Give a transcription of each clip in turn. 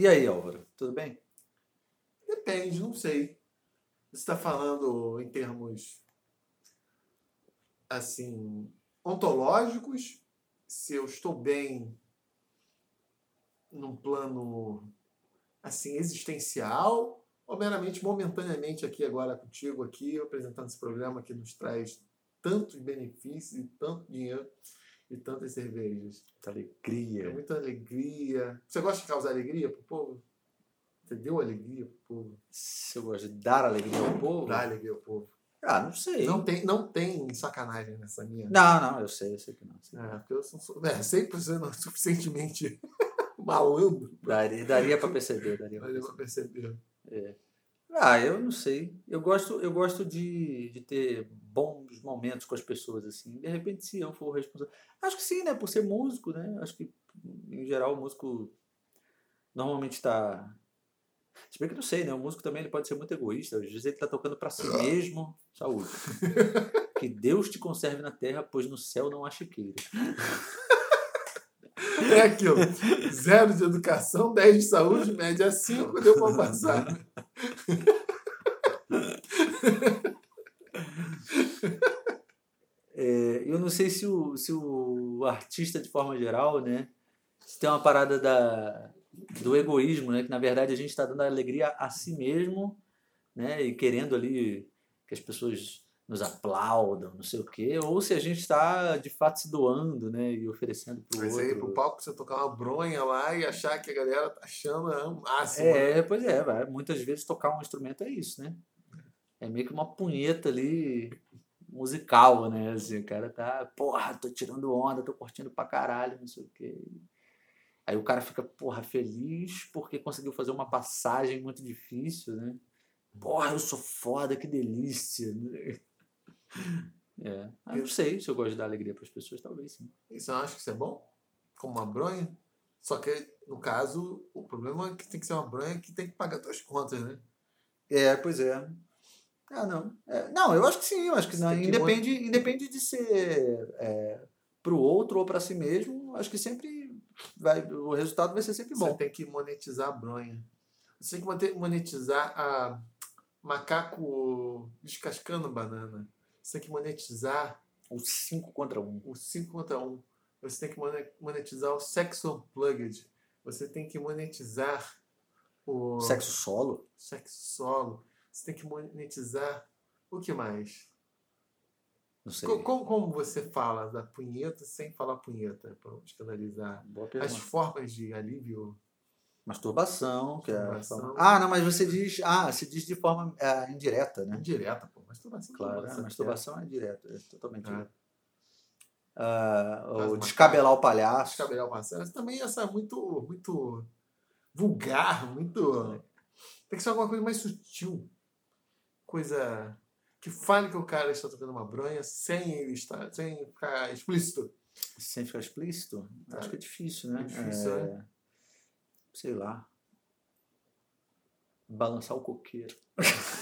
E aí, Álvaro, tudo bem? Depende, não sei. Você está falando em termos assim ontológicos, se eu estou bem num plano assim existencial ou meramente momentaneamente aqui agora contigo aqui apresentando esse programa que nos traz tantos benefícios e tanto dinheiro e tantas cervejas. Muita alegria. É muita alegria. Você gosta de causar alegria pro povo? Você deu alegria pro povo? Se eu gosto de dar alegria ao povo? Dá alegria ao povo. Ah, não sei. Não tem, não tem sacanagem nessa minha. Não, não, eu sei, eu sei que não. Sei. É, porque eu sou, é, sempre sendo suficientemente malandro. Daria, daria para perceber, daria pra perceber. É. Ah, eu não sei. Eu gosto, eu gosto de, de ter bons momentos com as pessoas, assim. De repente, se eu for responsável. Acho que sim, né? Por ser músico, né? Acho que, em geral, o músico normalmente está. Se bem que não sei, né? O músico também ele pode ser muito egoísta. Às vezes ele está tocando para si mesmo. Saúde. que Deus te conserve na terra, pois no céu não há chiqueira. É aquilo. Zero de educação, 10 de saúde, média 5, deu para passar. É, eu não sei se o, se o artista, de forma geral, né, se tem uma parada da, do egoísmo, né, que na verdade a gente está dando alegria a si mesmo né, e querendo ali que as pessoas nos aplaudam, não sei o quê, ou se a gente está de fato se doando, né, e oferecendo para o outro. Mas aí pro palco você tocar uma bronha lá e achar que a galera tá achando o máximo. É, né? pois é, vai. muitas vezes tocar um instrumento é isso, né? É meio que uma punheta ali musical, né? Assim, o cara tá, porra, tô tirando onda, tô curtindo pra caralho, não sei o quê. Aí o cara fica, porra, feliz porque conseguiu fazer uma passagem muito difícil, né? Porra, eu sou foda, que delícia. É. Ah, eu não sei se eu gosto de dar alegria para as pessoas, talvez sim. E você não acha que isso é bom? Como uma bronha? Só que, no caso, o problema é que tem que ser uma bronha que tem que pagar suas contas, né? É, pois é. Ah, não. É, não, eu acho que sim, eu acho que não. Independe, que... independe de ser é, para o outro ou para si mesmo, acho que sempre vai, o resultado vai ser sempre bom. Você tem que monetizar a bronha. Você tem que monetizar a macaco descascando banana. Você tem que monetizar o 5 contra 1. Um. O 5 contra 1. Um. Você tem que monetizar o sexo unplugged. Você tem que monetizar o. Sexo solo? Sexo solo. Você tem que monetizar o que mais? Não sei. Como, como você fala da punheta sem falar punheta, para escandalizar? As formas de alívio. Masturbação, que masturbação. é. Ah, não, mas você diz. Ah, se diz de forma é, indireta, né? Indireta, pô. Masturbação. Claro, é, masturbação é direta, é totalmente é. Uh, o descabelar o palhaço. Descabelar o palhaço. Também essa é muito, muito vulgar, muito. Tem que ser alguma coisa mais sutil coisa que fale que o cara está tocando uma bronha sem ele estar, sem ficar explícito. Sem ficar explícito? Acho que é difícil, né? É difícil, é... né? Sei lá. Balançar o coqueiro.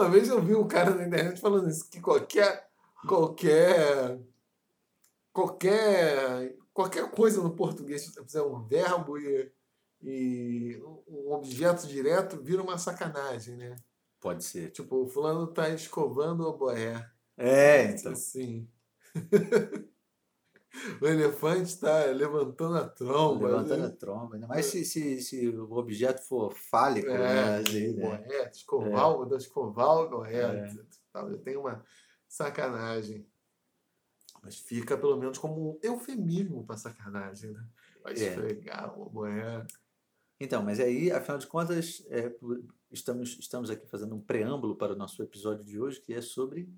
Uma vez eu vi um cara na internet falando isso, que qualquer. qualquer. qualquer. qualquer coisa no português, se você fizer um verbo e e um objeto direto vira uma sacanagem, né? Pode ser. Tipo, o fulano tá escovando o boé. É, então. Assim. o elefante está levantando a tromba. Levantando né? a tromba. Ainda mais se, se, se o objeto for fálico. É, né? Assim, né? escovar, é. escovar o boé. É. Tem uma sacanagem. Mas fica pelo menos como um eufemismo para sacanagem, né? Vai é. esfregar o boé. Então, mas aí, afinal de contas, é, estamos, estamos aqui fazendo um preâmbulo para o nosso episódio de hoje, que é sobre.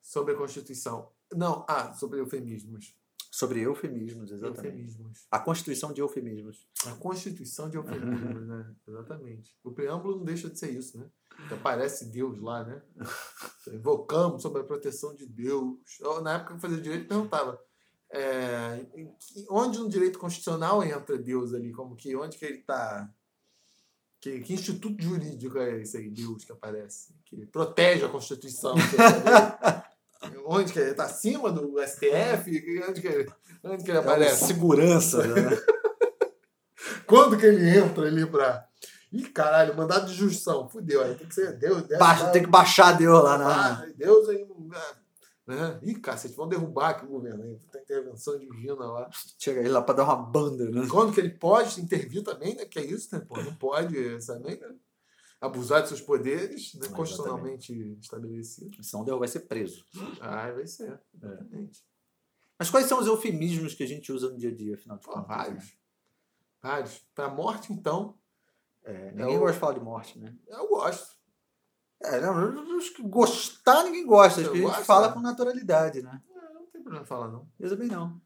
Sobre a Constituição. Não, ah, sobre eufemismos. Sobre eufemismos, exatamente. Eufemismos. A Constituição de eufemismos. A Constituição de eufemismos, né? Exatamente. O preâmbulo não deixa de ser isso, né? Que aparece Deus lá, né? Invocamos sobre a proteção de Deus. Na época que eu fazia direito, perguntava é, onde no direito constitucional entra Deus ali? Como que, onde que ele está? Que, que, instituto jurídico é esse aí, Deus, que aparece? Que protege a Constituição. Onde que ele tá acima do STF? Onde que ele, onde que ele É aparece? segurança, né? Quando que ele entra ali pra. Ih, caralho, mandado de justição. Fudeu. Aí tem que ser Deus. Deus Baixa, tem que baixar Deus lá na. Ah, Deus aí. Né? Ih, cacete, vão derrubar aqui o governo aí. Tem intervenção divina lá. Chega aí lá pra dar uma banda, né? Quando que ele pode intervir também, né? Que é isso, né? Pô, não pode também, né? Abusar de seus poderes, né? Constitucionalmente estabelecidos. Senão Deus vai ser preso. Ah, vai ser. É. Mas quais são os eufemismos que a gente usa no dia a dia, afinal de contas? vários. né? Vários. Pra morte, então, É, ninguém o- gosta de falar de morte, né? eu gosto. É, não, eu acho que gostar ninguém gosta. Acho Eu que a gente gosto, fala né? com naturalidade, né? Ah, Não tem problema falar, não. Eu também não.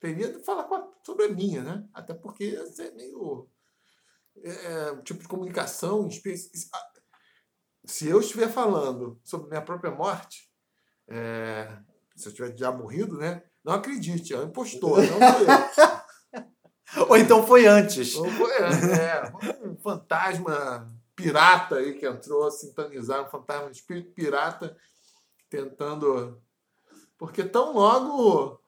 Teria de falar sobre a minha, né? Até porque isso é meio. É, um tipo de comunicação. ah, Se eu estiver falando sobre minha própria morte, é, se eu tiver já morrido, né? Não acredite, é um impostor, não sou eu. Ou então foi antes. Ou foi, é, um fantasma pirata aí que entrou, sintonizar, um fantasma um espírito pirata tentando. Porque tão logo.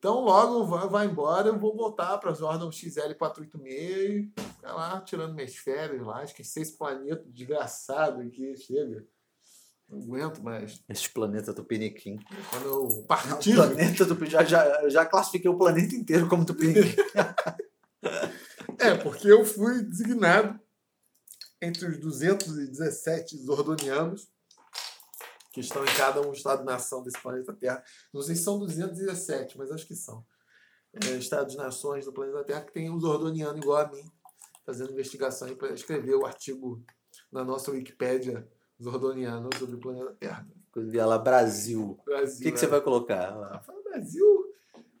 Tão logo vai, vai embora, eu vou voltar para as ordens XL486 e ficar lá tirando minhas férias lá, esquecer esse planeta desgraçado aqui, chega. Não aguento mais. Esse planeta Tupiniquim. Quando eu O partir. planeta Tupiniquim. Já, já, já classifiquei o planeta inteiro como Tupiniquim. É, porque eu fui designado entre os 217 zordonianos que estão em cada um estado-nação desse planeta Terra. Não sei se são 217, mas acho que são. É, Estados-nações do planeta Terra que tem um zordoniano igual a mim, fazendo investigação para escrever o artigo na nossa Wikipédia zordoniana sobre o planeta Terra. Quando vier lá, Brasil. Brasil, O que, que né? você vai colocar lá? Ah, Brasil,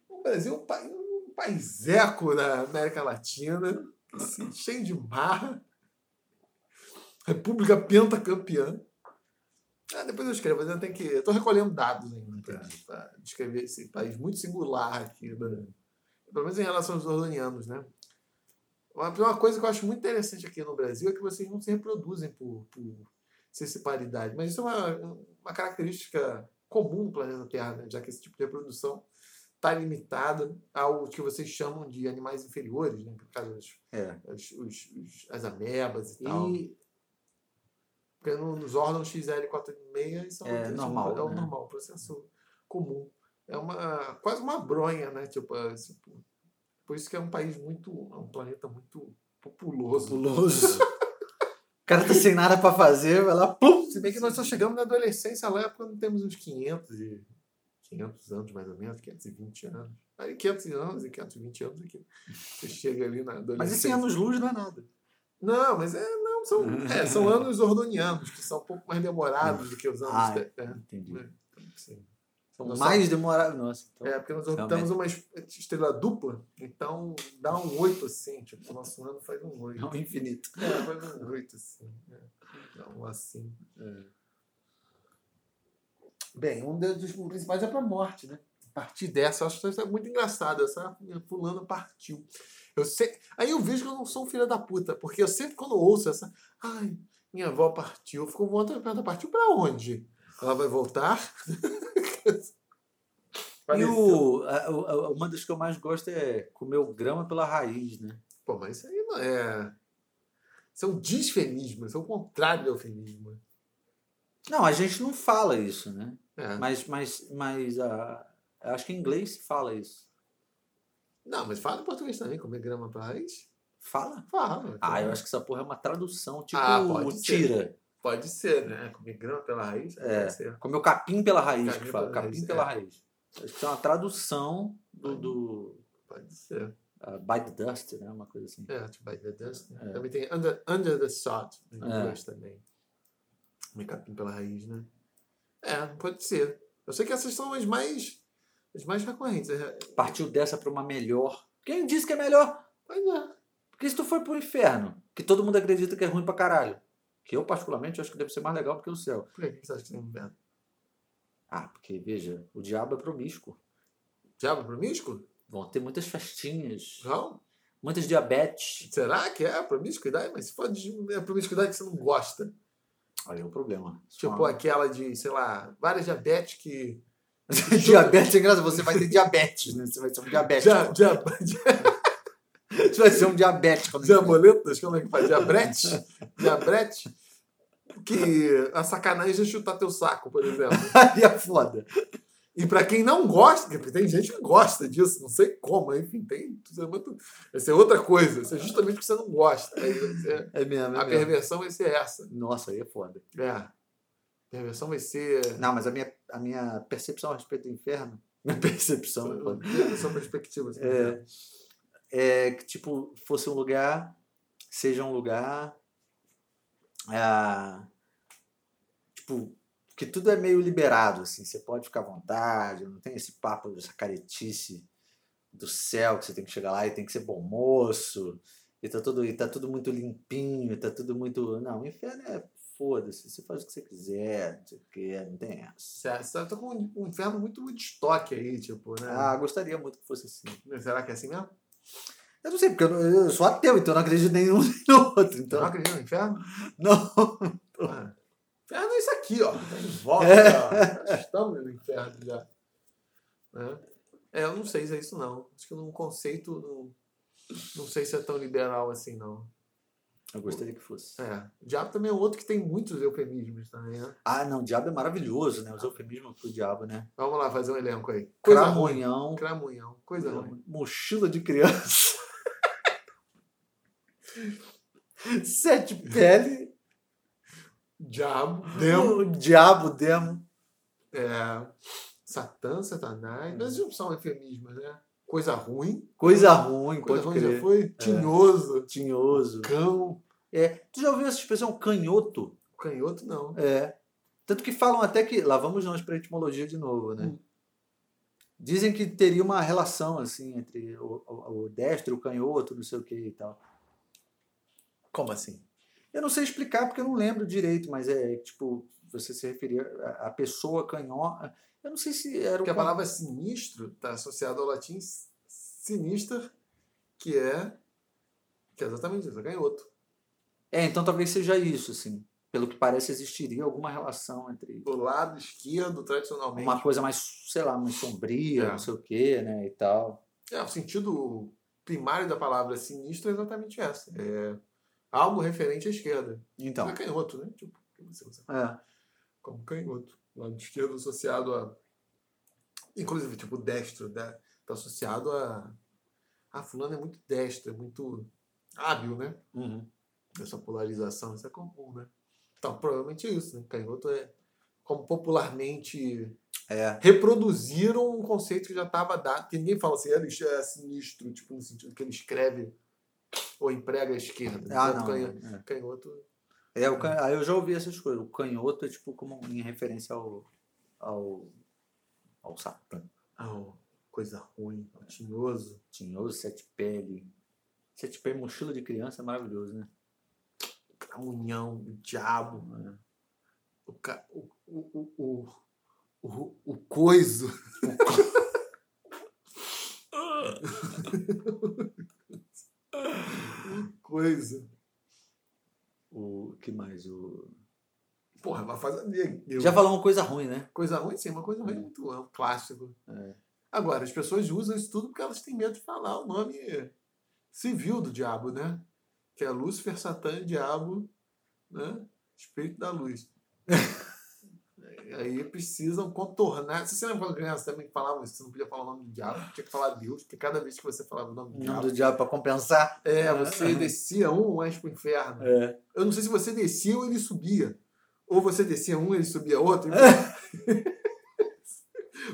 o Brasil é um, país, um paiseco da América Latina, assim, cheio de marra. República pentacampeã. Ah, depois eu escrevo, mas eu tenho que. Eu tô recolhendo dados ainda para descrever esse país muito singular aqui, né? pelo menos em relação aos ordonianos, né? Uma, coisa que eu acho muito interessante aqui no Brasil é que vocês não se reproduzem por, por sexualidade, mas isso é uma, uma característica comum no planeta Terra, né? já que esse tipo de reprodução está limitada ao que vocês chamam de animais inferiores, né? por causa das É. os, os- as amebas e tal. Porque no- nos órgãos XL486 isso É isso normal, É o né? normal, processo comum. É uma, quase uma bronha, né? Tipo, é, tipo, por isso que é um país muito. É um planeta muito populoso. populoso. o cara tá sem nada pra fazer, vai lá, pum! Se bem que nós só chegamos na adolescência lá quando temos uns 500 e 500 anos mais ou menos, 520 anos. Aí 500 anos e 520 anos aqui. Você chega ali na adolescência. Mas esse anos-luz não é nada. Não, mas é, não, são, é, são anos ordonianos, que são um pouco mais demorados do que os anos. Ah, é, Entendi. é, sim. São Nós mais demorados. Nossa, então, É, porque nós orbitamos uma es- estrela dupla, então dá um 8 assim, tipo, o nosso ano faz um 8. é um infinito. É, faz um 8 assim. É. Dá um assim. Bem, um dos principais é pra morte, né? A partir dessa, eu acho que isso é muito engraçado. Essa fulana partiu. Eu sei, aí eu vejo que eu não sou um filho da puta, porque eu sempre quando ouço essa. Ai, minha avó partiu, eu fico com vontade de perguntar, partiu pra onde? Ela vai voltar? E o, a- a- uma das que eu mais gosto é comer o grama pela raiz, né? Pô, mas isso aí não é. Isso é um disfemismo, isso é o contrário do eufemismo. Não, a gente não fala isso, né? É. Mas, mas, mas a, acho que em inglês se fala isso. Não, mas fala em português também, comer grama raiz. Fala? Fala. Ah, eu acho que essa porra é uma tradução, tipo Ah, pode o ser. tira. Pode ser, né? Comer grama pela raiz. É. Comer o capim pela raiz, Capim que fala. pela Capim raiz, pela é. raiz. Acho que isso é uma tradução do, do Pode ser. uh, By the Dust, né? Uma coisa assim. É, tipo, by the dust. né? É. Também tem under, under the sod em É. inglês também. Comer capim pela raiz, né? É, pode ser. Eu sei que essas são as mais, as mais recorrentes. É, Partiu dessa pra uma melhor. Quem disse que é melhor? Pois é. Porque se tu foi pro inferno, que todo mundo acredita que é ruim pra caralho. Que eu, particularmente, acho que deve ser mais legal do que o céu. Por que você acha que tem inverno? Ah, porque, veja, o diabo é promíscuo. Diabo promíscuo? Vão ter muitas festinhas, Não? muitas diabetes. Será que é promiscuidade? Mas se for é promiscuidade que você não gosta. Aí é o problema. Tipo aquela de, sei lá, várias diabetes que. diabetes é engraçado, você vai ter diabetes, né? Você vai ser um diabético. Dia, dia, Você vai ser um diabético. né? diaboletas, como é que faz? Diabrete? Diabrete? Que a sacanagem é chutar teu saco, por exemplo. Aí é foda. E pra quem não gosta, porque tem gente que gosta disso, não sei como, enfim, tem. é Essa é outra coisa. Isso é justamente porque você não gosta. Aí você- É mesmo, é a mesmo. perversão vai ser essa. Nossa, aí é foda. É. A perversão vai ser. Não, mas a minha, a minha percepção a respeito do inferno. Minha percepção. é foda. Sua perspectiva. assim. É, é que, tipo, fosse um lugar, seja um lugar. ah, tipo, que tudo é meio liberado, assim. Você pode ficar à vontade, não tem esse papo dessa caretice do céu que você tem que chegar lá e tem que ser bom moço. E tá tudo, e tá tudo muito limpinho, tá tudo muito. Não, o inferno é foda-se, você faz o que você quiser, não sei o que, não tem essa. Você você tá com um inferno muito de estoque aí, tipo, né? Ah, gostaria muito que fosse assim. Será que é assim mesmo? Eu não sei, porque eu, não- eu sou ateu, então eu não acredito em nenhum nem no outro. Então, não acredita no inferno? não. Ah, inferno é isso aqui, ó. Tá em volta, É. Estamos no inferno já. Né? É, eu não sei se é isso não. Acho que num conceito, não, não sei se é tão liberal assim, não. Eu gostaria que fosse. É. O diabo também é outro que tem muitos eufemismos também, né? Ah, não, o diabo é maravilhoso, né? Os eufemismos pro diabo, né? Vamos lá fazer um elenco aí. Coisa ruim. Cramunhão, Cramunhão. Coisa ruim. mochila de criança. Sete pele, Diabo. Demo. o diabo, demo. É. Satã, Satanás. Mas são eufemismos, né? Coisa ruim. Coisa ruim, Coisa pode ruim já crer. foi. Tinhoso. Tinhoso. Cão. É, tu já ouviu essa expressão canhoto? Canhoto, não. É. Tanto que falam até que. Lá vamos nós para etimologia de novo, né? Hum. Dizem que teria uma relação assim entre o, o, o destro o canhoto, não sei o que e tal. Como assim? Eu não sei explicar porque eu não lembro direito, mas é tipo, você se referia à pessoa canhota. Eu não sei se era o. Porque a palavra sinistro está associada ao latim sinister, que é, que é exatamente isso, é canhoto. É, então talvez seja isso, assim. Pelo que parece, existiria alguma relação entre Do lado esquerdo, tradicionalmente. uma coisa mais, sei lá, mais sombria, É. não sei o que, né, e tal. É, o sentido primário da palavra sinistro é exatamente essa. É algo referente à esquerda. Então, é canhoto, né? Tipo, que você usa é. como canhoto. Lado esquerdo associado a. Inclusive, tipo, destro, né? Tá associado a. Ah, fulano é muito destro, é muito hábil, né? Uhum. essa polarização, isso é comum, né? Então, provavelmente é isso, né? Canhoto é como popularmente É. reproduziram um conceito que já estava dado, que ninguém fala assim, ele é sinistro, tipo, no sentido que ele escreve ou emprega a esquerda. Ah, Enquanto não. canho- é. Canhoto, É, o can... Aí eu já ouvi essas coisas. O canhoto é tipo como em referência ao. ao. ao Satã. ah, coisa ruim, tinhoso. Tinhoso, sete pele. Sete pele, mochila de criança é maravilhoso, né? Camunhão, o diabo, É. o, ca... o, o, o, o, o, o coiso. coisa. O que mais? O... Porra, vai fazer. Eu, Já falou uma coisa ruim, né? Coisa ruim, sim, uma coisa ruim é muito é um clássico. É. Agora, as pessoas usam isso tudo porque elas têm medo de falar o nome civil do diabo, né? Que é Lúcifer, Satã e Diabo, né? Espírito da luz. E aí precisam contornar. Você se lembra quando criança também falavam isso? Você não podia falar o nome do diabo, tinha que falar Deus, porque cada vez que você falava o nome do O nome diabo, do diabo pra compensar. é, você descia um mais pro inferno. É. Eu não sei se você descia ou ele subia. Ou você descia um ele subia outro.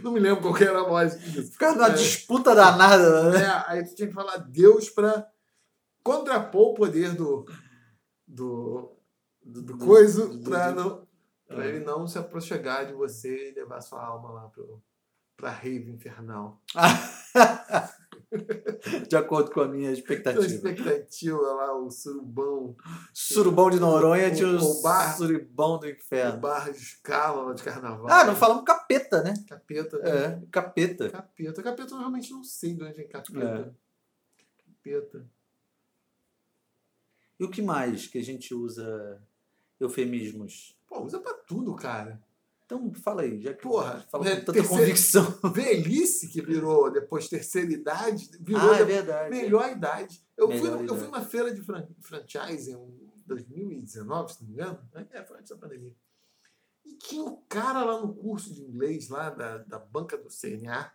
não me lembro qual que era a lógica disso. Ficar numa É. disputa danada, né? É, aí tu tinha que falar Deus para contrapor o poder do, do, do, do coisa para não pra ele não se aproxegar de você e levar sua alma lá pro, pra rave infernal. De acordo com a minha expectativa. expectativa lá, o surubão, Surubão de Noronha O- tinha o, o bar- surubão do o inferno. bar de escala de carnaval. Ah, não falamos capeta, né? Capeta, né? É, capeta. Capeta. Capeta eu realmente não sei de onde é capeta. É. Capeta. E o que mais que a gente usa eufemismos? Pô, usa pra tudo, cara. Então fala aí, já que Porra, fala é, com tanta terceiro- convicção. Velhice, que virou depois terceira idade, virou Ah, é de- verdade. melhor idade. Eu, fui, Melhor eu fui idade. numa feira de fran franchise em 2019, se não me engano. né? É, foi antes da pandemia. E tinha um cara lá no curso de inglês, lá da, da banca do CNA.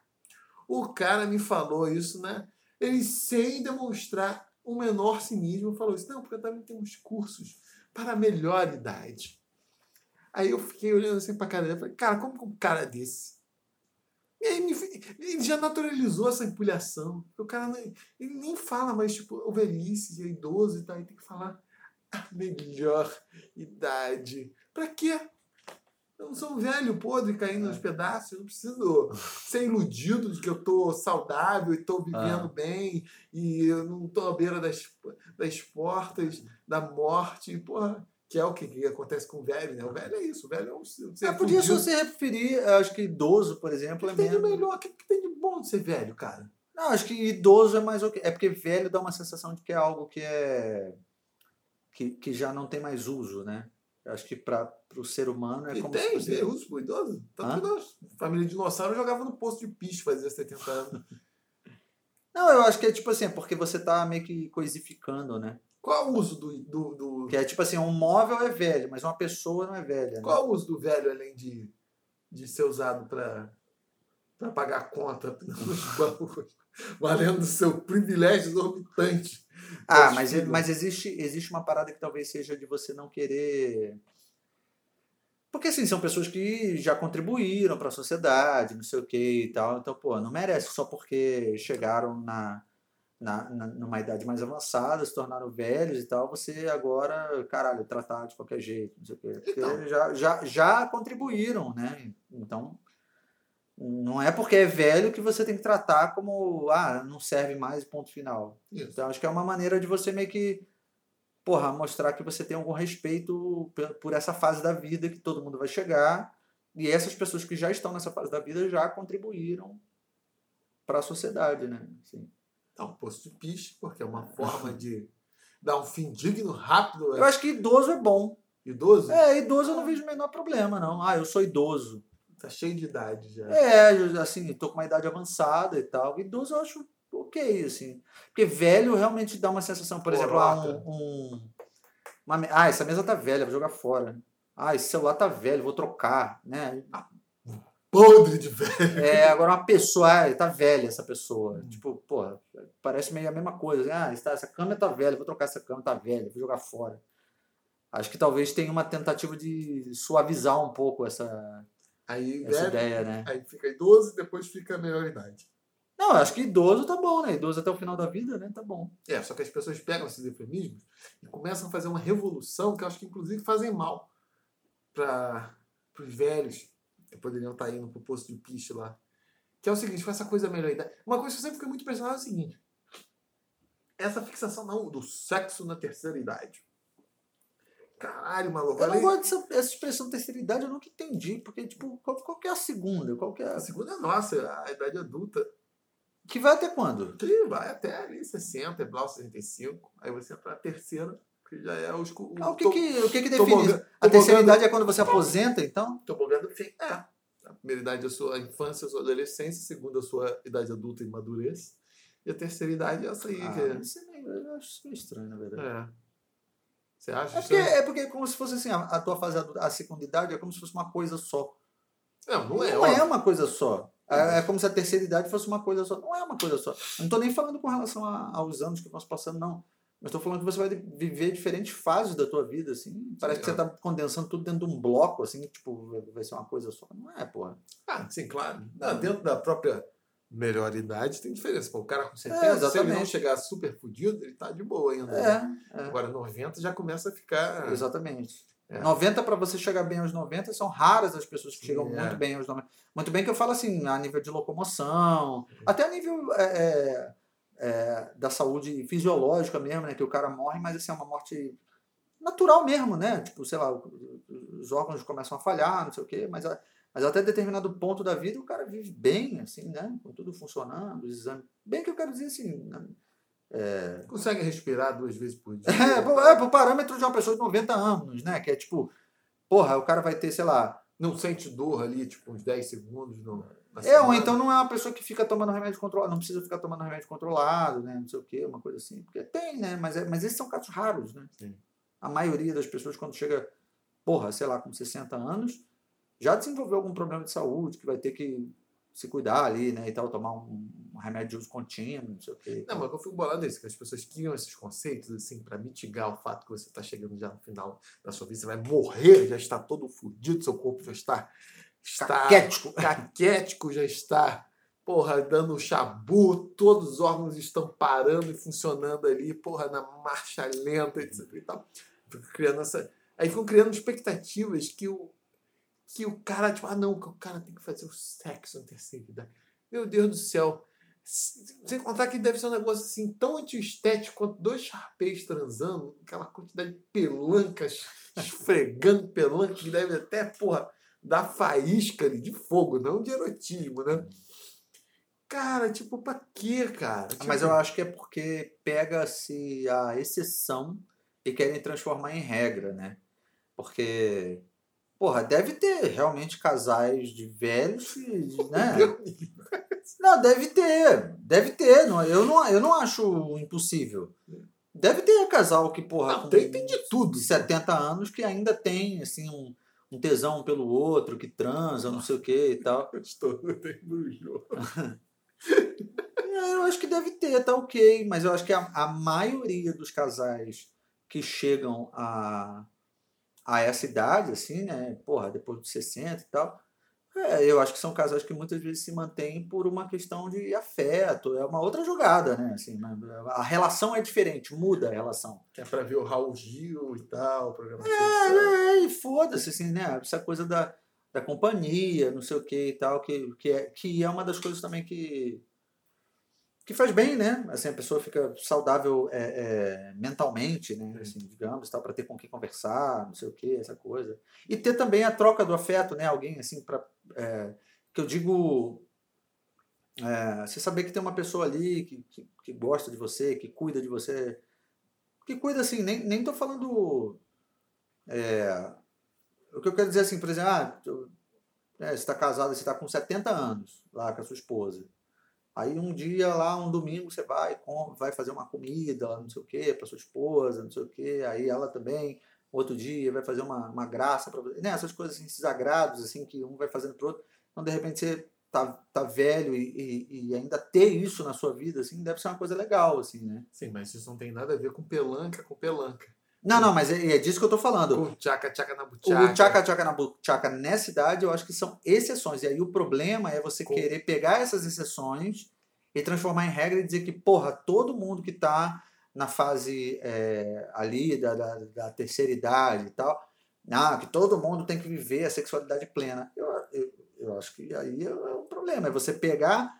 O cara me falou isso, né? Ele, sem demonstrar o menor cinismo, falou isso. Não, porque também temos cursos para a melhor idade. Aí eu fiquei olhando assim pra cara dele falei, cara, como que um cara desse? E aí ele já naturalizou essa empulhação. O cara não, ele nem fala mais, tipo, o velhice, é idoso e tal. Ele tem que falar a melhor idade. Pra quê? Eu não sou um velho podre caindo aos pedaços. Eu não preciso ser iludido de que eu tô saudável e tô vivendo Ah. bem e eu não tô à beira das, das portas da morte. Porra, que é o que, que acontece com o velho, né? O velho é isso. O velho é um podia só fudido. se referir, acho que idoso, por exemplo, O é que tem de menos. melhor? O que, que tem de bom de ser velho, cara? Não, acho que idoso é mais ok. É porque velho dá uma sensação de que é algo que é. que, que já não tem mais uso, né? Acho que para o ser humano é E como tem, se fosse. tem uso pro idoso. Tanto Hã? que nós, família de dinossauro, jogava no posto de piche, fazia 70 anos. Não, eu acho que é tipo assim, é porque você tá meio que coisificando, né? Qual o uso do, do, do- Que é tipo assim, um móvel é velho, mas uma pessoa não é velha. Né? qual o uso do velho além de, de ser usado para pagar conta nos bancos, valendo do seu privilégio exorbitante? Ah, mas, mas existe, existe uma parada que talvez seja de você não querer. Porque assim, são pessoas que já contribuíram para a sociedade, não sei o que e tal. Então, pô, não merece só porque chegaram na, na, na- numa idade mais avançada, se tornaram velhos e tal, você agora, caralho, tratar de qualquer jeito, não sei o quê. Porque Então. já, já, já contribuíram, né? Então, não é porque é velho que você tem que tratar como, ah, não serve mais, ponto final. Isso. Então, acho que é uma maneira de você meio que, porra, mostrar que você tem algum respeito pe- por essa fase da vida que todo mundo vai chegar. E essas pessoas que já estão nessa fase da vida já contribuíram para a sociedade, né? Assim. Então, posto de piche, porque é uma forma de dar um fim digno, rápido, Eu acho que idoso é bom. idoso. É, idoso eu não vejo o menor problema, não. Ah, eu sou idoso. Tá cheio de idade já. É, assim, tô com uma idade avançada e tal. Idoso eu acho ok, assim. Porque velho realmente dá uma sensação, por exemplo, ah, Coroca. um, um- uma ah, essa mesa tá velha, vou jogar fora. Ah, esse celular tá velho, vou trocar, né? Podre de velho. É, agora uma pessoa, ah, tá velha essa pessoa. Tipo, porra, parece meio a mesma coisa. assim, Ah, essa, essa câmera tá velha, vou trocar essa câmera, tá velha, vou jogar fora. Acho que talvez tenha uma tentativa de suavizar um pouco essa, Aí, essa velho, ideia, né? aí fica idoso e depois fica a melhor idade. Não, acho que idoso tá bom, né? Idoso até o final da vida, né? Tá bom. É, só que as pessoas pegam esses eufemismos e começam a fazer uma revolução que eu acho que inclusive fazem mal para os velhos poderiam estar indo pro posto de piche lá. Que é o seguinte, com essa coisa melhor. Uma coisa que eu sempre fiquei muito impressionado é o seguinte. Essa fixação não, do sexo na terceira idade. Caralho, maluco. Eu não gosto dessa essa expressão terceira idade, eu nunca entendi. Porque, tipo, qual, qual que é a segunda? Qual que é A a... segunda é nossa, a idade adulta. Que vai até quando? Que vai até ali 60, é blau 65. Aí você entra na terceira, que já é os. O, Ah, o que to- que, o que, que define isso? A terceira idade é quando você aposenta, então? tobogã do fim. É. A primeira idade é a sua infância, a sua adolescência. A segunda, a sua idade adulta e madurez. E a terceira idade é essa aí. Ah, que é- isso é meio, eu acho estranho, na verdade. é. Você acha? É porque, estranho? é porque é como se fosse assim, a, a tua fase adulta, a segunda idade é como se fosse uma coisa só. Não, não é. Não é uma coisa só. É, é como se a terceira idade fosse uma coisa só. Não é uma coisa só. Não estou nem falando com relação a- aos anos que nós passando, não. Mas estou falando que você vai viver diferentes fases da tua vida, assim. Parece que você é. está condensando tudo dentro de um bloco, assim, tipo, vai- ser uma coisa só. Não é, porra. Ah, sim, claro. Não, dentro da própria melhor idade tem diferença. Pô, o cara com 70, É, se ele não chegar super fudido, ele tá de boa ainda. né? É, é. Agora, 90 já começa a ficar. Exatamente. É. 90 para você chegar bem aos 90 são raras as pessoas que chegam É. muito bem aos 90. Muito bem que eu falo assim, a nível de locomoção, até a nível é, é, é, da saúde fisiológica mesmo, né? Que o cara morre, mas assim, é uma morte natural mesmo, né? Tipo, sei lá, os órgãos começam a falhar, não sei o quê, mas, a- mas até determinado ponto da vida o cara vive bem, assim, né? Com tudo funcionando, os exames. Bem que eu quero dizer assim, né? Consegue respirar duas vezes por dia. É, pro- é, pro parâmetro de uma pessoa de 90 anos, né? Que é tipo, porra, o cara vai ter, sei lá. Não sente dor ali, tipo, uns 10 segundos no, na É, ou então não é uma pessoa que fica tomando remédio controlado, não precisa ficar tomando remédio controlado, né? Não sei o quê, uma coisa assim. Porque tem, né? Mas, é, mas esses são casos raros, né? Sim. A maioria das pessoas, quando chega, porra, sei lá, com 60 anos, já desenvolveu algum problema de saúde, que vai ter que se cuidar ali, né? E tal, tomar um, um remédio de uso contínuo, não sei o quê. Não, mas eu fico bolado nisso, que as pessoas criam esses conceitos, assim, pra mitigar o fato que você tá chegando já no final da sua vida, você vai morrer, já está todo fudido, seu corpo já está... está Caquético. caquético, já está, porra, dando chabu, todos os órgãos estão parando e funcionando ali, porra, na marcha lenta, etc e tal. Criando essa... Aí ficam criando expectativas que o, que o cara, tipo, ah, não, que o cara tem que fazer o sexo na terceira idade. Meu Deus do céu. Sem contar que deve ser um negócio assim tão antiestético quanto dois charpês transando, aquela quantidade de pelancas esfregando pelanca que deve até, porra, dar faísca ali de fogo, não de erotismo, né? Cara, tipo, pra quê, cara? Tipo, Mas eu acho que é porque pega-se a exceção e querem transformar em regra, né? Porque, porra, deve ter realmente casais de velhos, né? Não, deve ter, deve ter. Não, eu, não, eu não acho impossível. Deve ter casal que, porra, Não, tem, tem de tudo. de 70 anos que ainda tem, assim, um, um tesão um pelo outro, que transa, não sei o que e tal. Estou no jogo. É, eu acho que deve ter, tá ok, mas eu acho que a, a maioria dos casais que chegam a, a essa idade, assim, né, porra, depois dos 60 e tal, é, eu acho que são casais que muitas vezes se mantêm por uma questão de afeto, é uma outra jogada, né, assim, né, a relação é diferente, muda a relação. Que é pra ver o Raul Gil e tal, programa É, e foda-se, assim, né, essa coisa da, da companhia, não sei o que e tal, que, que, é, que é uma das coisas também que que faz bem, né? Assim, a pessoa fica saudável é, é, mentalmente, né? Assim, digamos, tal, para ter com quem conversar, não sei o que, essa coisa. E ter também a troca do afeto, né? Alguém assim para que eu digo é, você saber que tem uma pessoa ali que, que, que gosta de você, que cuida de você, que cuida assim, nem, nem tô falando é, o que eu quero dizer assim, por exemplo, ah, é, você está casado, você está com 70 anos lá com a sua esposa. Aí um dia lá, um domingo, você vai, vai fazer uma comida, não sei o quê, para sua esposa, não sei o quê. Aí ela também, outro dia, vai fazer uma, uma graça para você. Né? Essas coisas, assim, esses agrados, assim, que um vai fazendo pro outro. Então, de repente, você tá, tá velho e, e, e ainda ter isso na sua vida, assim, deve ser uma coisa legal, assim, né? Sim, mas isso não tem nada a ver com pelanca com pelanca. Não, não, mas é, é disso que eu tô falando. Com tchaca, tchaca na O buchaca. tchaca tchaca na buchaca nessa idade, eu acho que são exceções. E aí o problema é você Com- querer pegar essas exceções e transformar em regra e dizer que, porra, todo mundo que tá na fase é, ali da, da, da terceira idade e tal, ah, que todo mundo tem que viver a sexualidade plena. Eu, eu, eu acho que aí é um problema. É você pegar,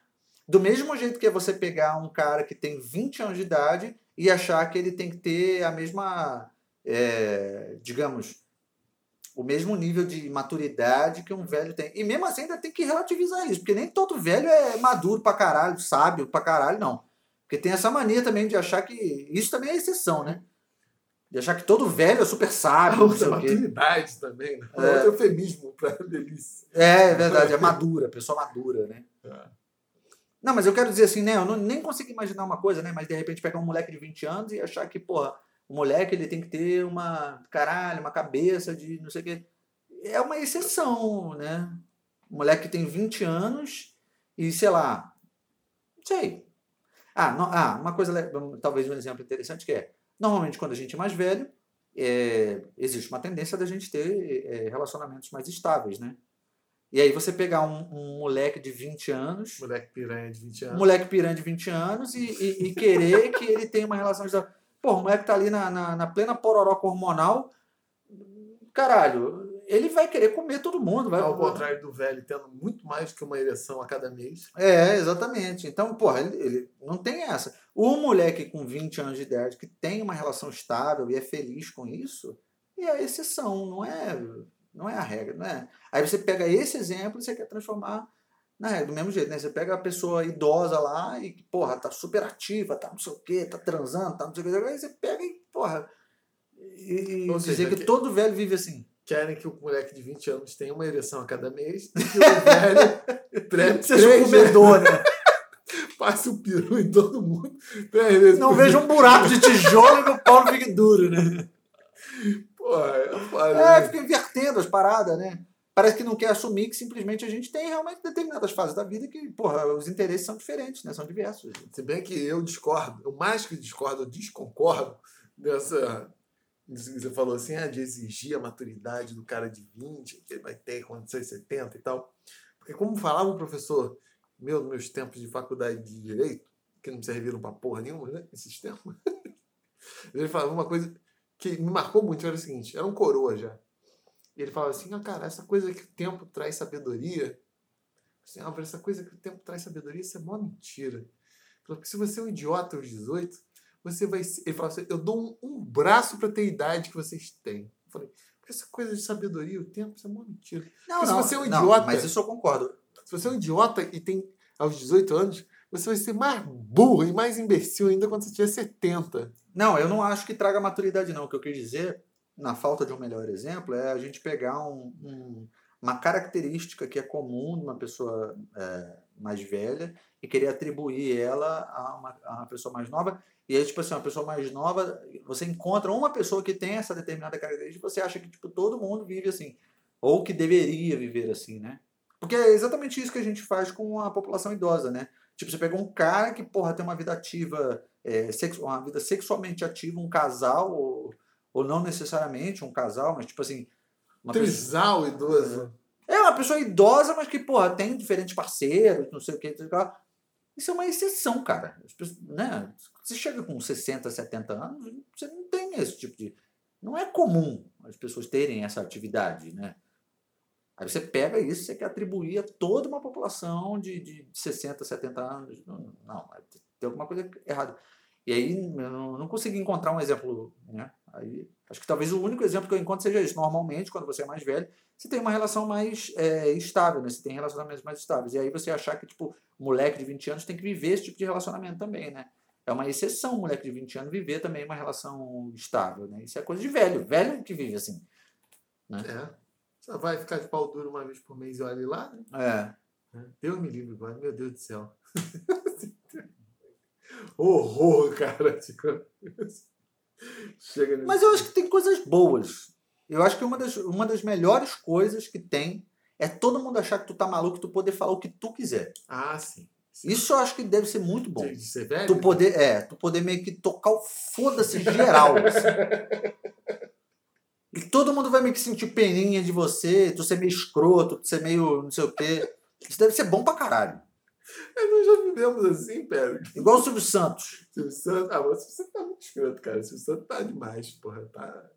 do mesmo jeito que é você pegar um cara que tem 20 anos de idade e achar que ele tem que ter a mesma, é, digamos, o mesmo nível de maturidade que um velho tem. E mesmo assim ainda tem que relativizar isso, porque nem todo velho é maduro pra caralho, sábio pra caralho, não. Porque tem essa mania também de achar que. Isso também é exceção, né? De achar que todo velho é super sábio, sei Outra maturidade também, né? É. Outro eufemismo pra delícia. É, é verdade, é madura, pessoa madura, né? É. Não, mas eu quero dizer assim, né? Eu não, nem consigo imaginar uma coisa, né? Mas de repente pegar um moleque de 20 anos e achar que, porra, o moleque ele tem que ter uma, caralho, uma cabeça de não sei o quê. É uma exceção, né? Um moleque que tem 20 anos e, sei lá, não sei. Ah, não- ah, uma coisa, talvez um exemplo interessante que é, normalmente quando a gente é mais velho, é, existe uma tendência da gente ter é, relacionamentos mais estáveis, né? E aí você pegar um, um moleque de 20 anos, Moleque piranha de 20 um anos. moleque piranha de 20 anos e, e- e querer que ele tenha uma relação estável. Pô, o moleque tá ali na, na, na plena pororoca hormonal, caralho, ele vai querer comer todo mundo. Vai, Ao contrário do velho, tendo muito mais que uma ereção a cada mês. É, exatamente. Então, porra, ele, ele não tem essa. O moleque com 20 anos de idade que tem uma relação estável e é feliz com isso, é a exceção, não é, não é a regra, não é? Aí você pega esse exemplo e você quer transformar na regra, do mesmo jeito, né? Você pega a pessoa idosa lá e, porra, tá super ativa, tá não sei o quê, tá transando, tá não sei o quê, aí você pega e, porra, e, e Ou dizer seja, que, que- todo velho vive assim. Querem que o moleque de 20 anos tenha uma ereção a cada mês e que o velho pré Seja um comedor, né? passe o peru em todo mundo. Não veja um buraco de tijolo e meu pau não fique duro, né? Porra, é foda, É, né? fica invertendo as paradas, né? Parece que não quer assumir que simplesmente a gente tem realmente determinadas fases da vida que, porra, os interesses são diferentes, né? São diversos. Se bem que eu discordo, eu mais que discordo, eu desconcordo dessa. Você falou assim, ah, de exigir a maturidade do cara de 20, que ele vai ter quando ser 70 e tal. Porque, como falava um professor meu nos meus tempos de faculdade de Direito, que não serviram pra porra nenhuma, né? Esses tempos. Ele falava uma coisa que me marcou muito, era o seguinte: era um coroa já. E ele falava assim, ah, cara, essa coisa que o tempo traz sabedoria. Assim, ah, essa coisa que o tempo traz sabedoria, isso é mó mentira. Porque se você é um idiota aos 18, você vai ser. Ele falou assim, eu dou um, um braço pra ter a idade que vocês têm. Eu falei, porque essa coisa de sabedoria, o tempo, isso é mó mentira. Não, Porque se não, você é um não, idiota- mas isso eu concordo. Se você é um idiota e tem aos 18 anos, você vai ser mais burro e mais imbecil ainda quando você tiver 70. Não, eu não acho que traga maturidade, não. O que eu quis dizer, na falta de um melhor exemplo, é a gente pegar um- um- uma característica que é comum de uma pessoa é, mais velha e querer atribuir ela a uma, a uma pessoa mais nova. E aí, tipo assim, uma pessoa mais nova, você encontra uma pessoa que tem essa determinada característica e você acha que tipo, todo mundo vive assim. Ou que deveria viver assim, né? Porque é exatamente isso que a gente faz com a população idosa, né? Tipo, você pega um cara que, porra, tem uma vida ativa, é, uma vida sexualmente ativa, um casal, ou, ou não necessariamente um casal, mas tipo assim. Uma pessoa, Trisal idoso. é uma pessoa idosa, mas que, porra, tem diferentes parceiros, não sei o que, não sei o que. Isso é uma exceção, cara. As pessoas, né? Você chega com 60, 70 anos, você não tem esse tipo de. Não é comum as pessoas terem essa atividade, né? Aí você pega isso, você quer atribuir a toda uma população de, de 60, 70 anos. Não, tem alguma coisa errada. E aí eu não, consegui encontrar um exemplo, né? Aí, acho que talvez o único exemplo que eu encontro seja isso. Normalmente, quando você é mais velho, você tem uma relação mais é, estável, né? Você tem relacionamentos mais estáveis. E aí você achar que, tipo, um moleque de 20 anos tem que viver esse tipo de relacionamento também, né? É uma exceção um moleque de 20 anos viver também uma relação estável, né? Isso é coisa de velho. Velho que vive assim. É. Só vai ficar de pau duro uma vez por mês e olha lá, né? É. Deus me livre meu Deus do céu. Horror, cara. Tipo, Chega nesse- Mas eu acho que tem coisas boas. Eu acho que uma das, uma das melhores coisas que tem é todo mundo achar que tu tá maluco e tu poder falar o que tu quiser. Ah, sim. Isso eu acho que deve ser muito bom. De, ser velho? Tu poder, é, tu poder meio que tocar o foda-se geral. assim. E todo mundo vai meio que sentir peninha de você, tu ser meio escroto, tu ser meio não sei o quê. Isso deve ser bom pra caralho. Mas nós já vivemos assim, Pedro. Igual o Silvio Santos. Silvio Santos. Ah, mas você tá muito escroto, cara. Silvio Santos tá demais, porra. Tá.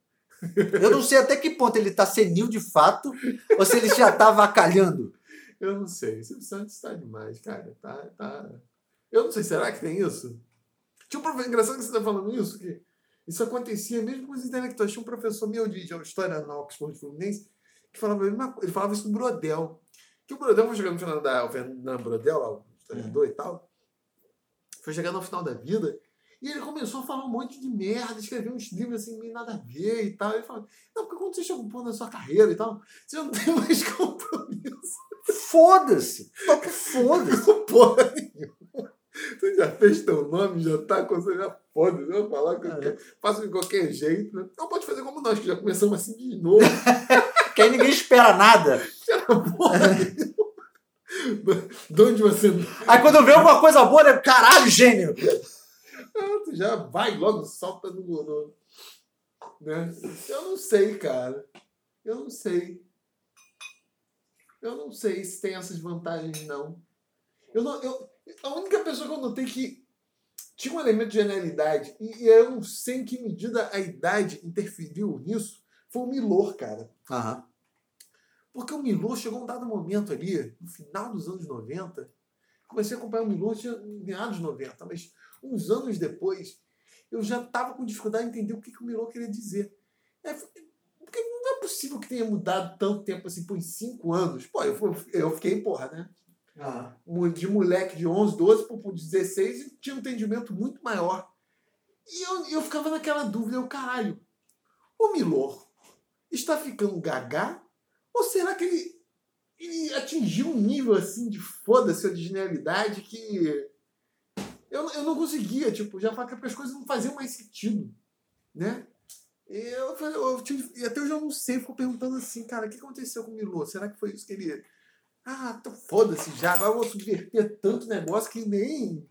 Eu não sei até que ponto ele tá senil de fato ou se ele já tá avacalhando. Eu não sei. Silvio Santos tá demais, cara. Tá, tá. Eu não sei, será que tem isso? Tinha um professor. Engraçado que você tá falando isso, que isso acontecia mesmo com os intelectuais. Tinha um professor meu de, de história na Oxford Fluminense que falava, ele falava isso do Brodel. Que o Brodel foi chegando no final da. O Fernando Brodel, lá, o historiador e tal. Foi chegando ao final da vida. E ele começou a falar um monte de merda, escrever uns livros assim, meio nada a ver e tal. Ele falou, não, porque quando você chega um ponto na sua carreira e tal, você não tem mais compromisso Foda-se. Toca foda-se. porra nenhuma. Já fez teu nome, já tá com você, já pode, eu vou falar que eu É. quero. faço de qualquer jeito. Né? Não pode fazer como nós, que já começamos assim de novo. Que aí ninguém espera nada. porra. De onde você. Aí quando vê alguma coisa boa, né? Caralho, gênio. Tu já vai logo, solta no. no né? Eu não sei, cara. Eu não sei. Eu não sei se tem essas vantagens, não. Eu não eu, a única pessoa que eu notei que tinha um elemento de genialidade, e, e eu não sei em que medida a idade interferiu nisso, foi o Milor, cara. Aham. Porque o Milor chegou a um dado momento ali, no final dos anos 90. Comecei a acompanhar o Milor tinha meados 90, mas uns anos depois, eu já estava com dificuldade de entender o que, que o Milor queria dizer. É, porque não é possível que tenha mudado tanto tempo assim, por cinco anos. Pô, eu, eu fiquei, porra, né? Mu- De moleque de 11, 12 para 16 e tinha um entendimento muito maior. E eu, eu ficava naquela dúvida, eu, caralho, o Milor, está ficando gaga? Ou será que ele, ele atingiu um nível assim de foda-se, de genialidade que eu, eu não conseguia, tipo, já falar que as coisas não faziam mais sentido, né? E eu, eu, tive- e até hoje eu não sei, fico perguntando assim, cara, o que aconteceu com o Milô? Será que foi isso que ele. Ah, foda-se já, agora eu vou subverter tanto negócio que nem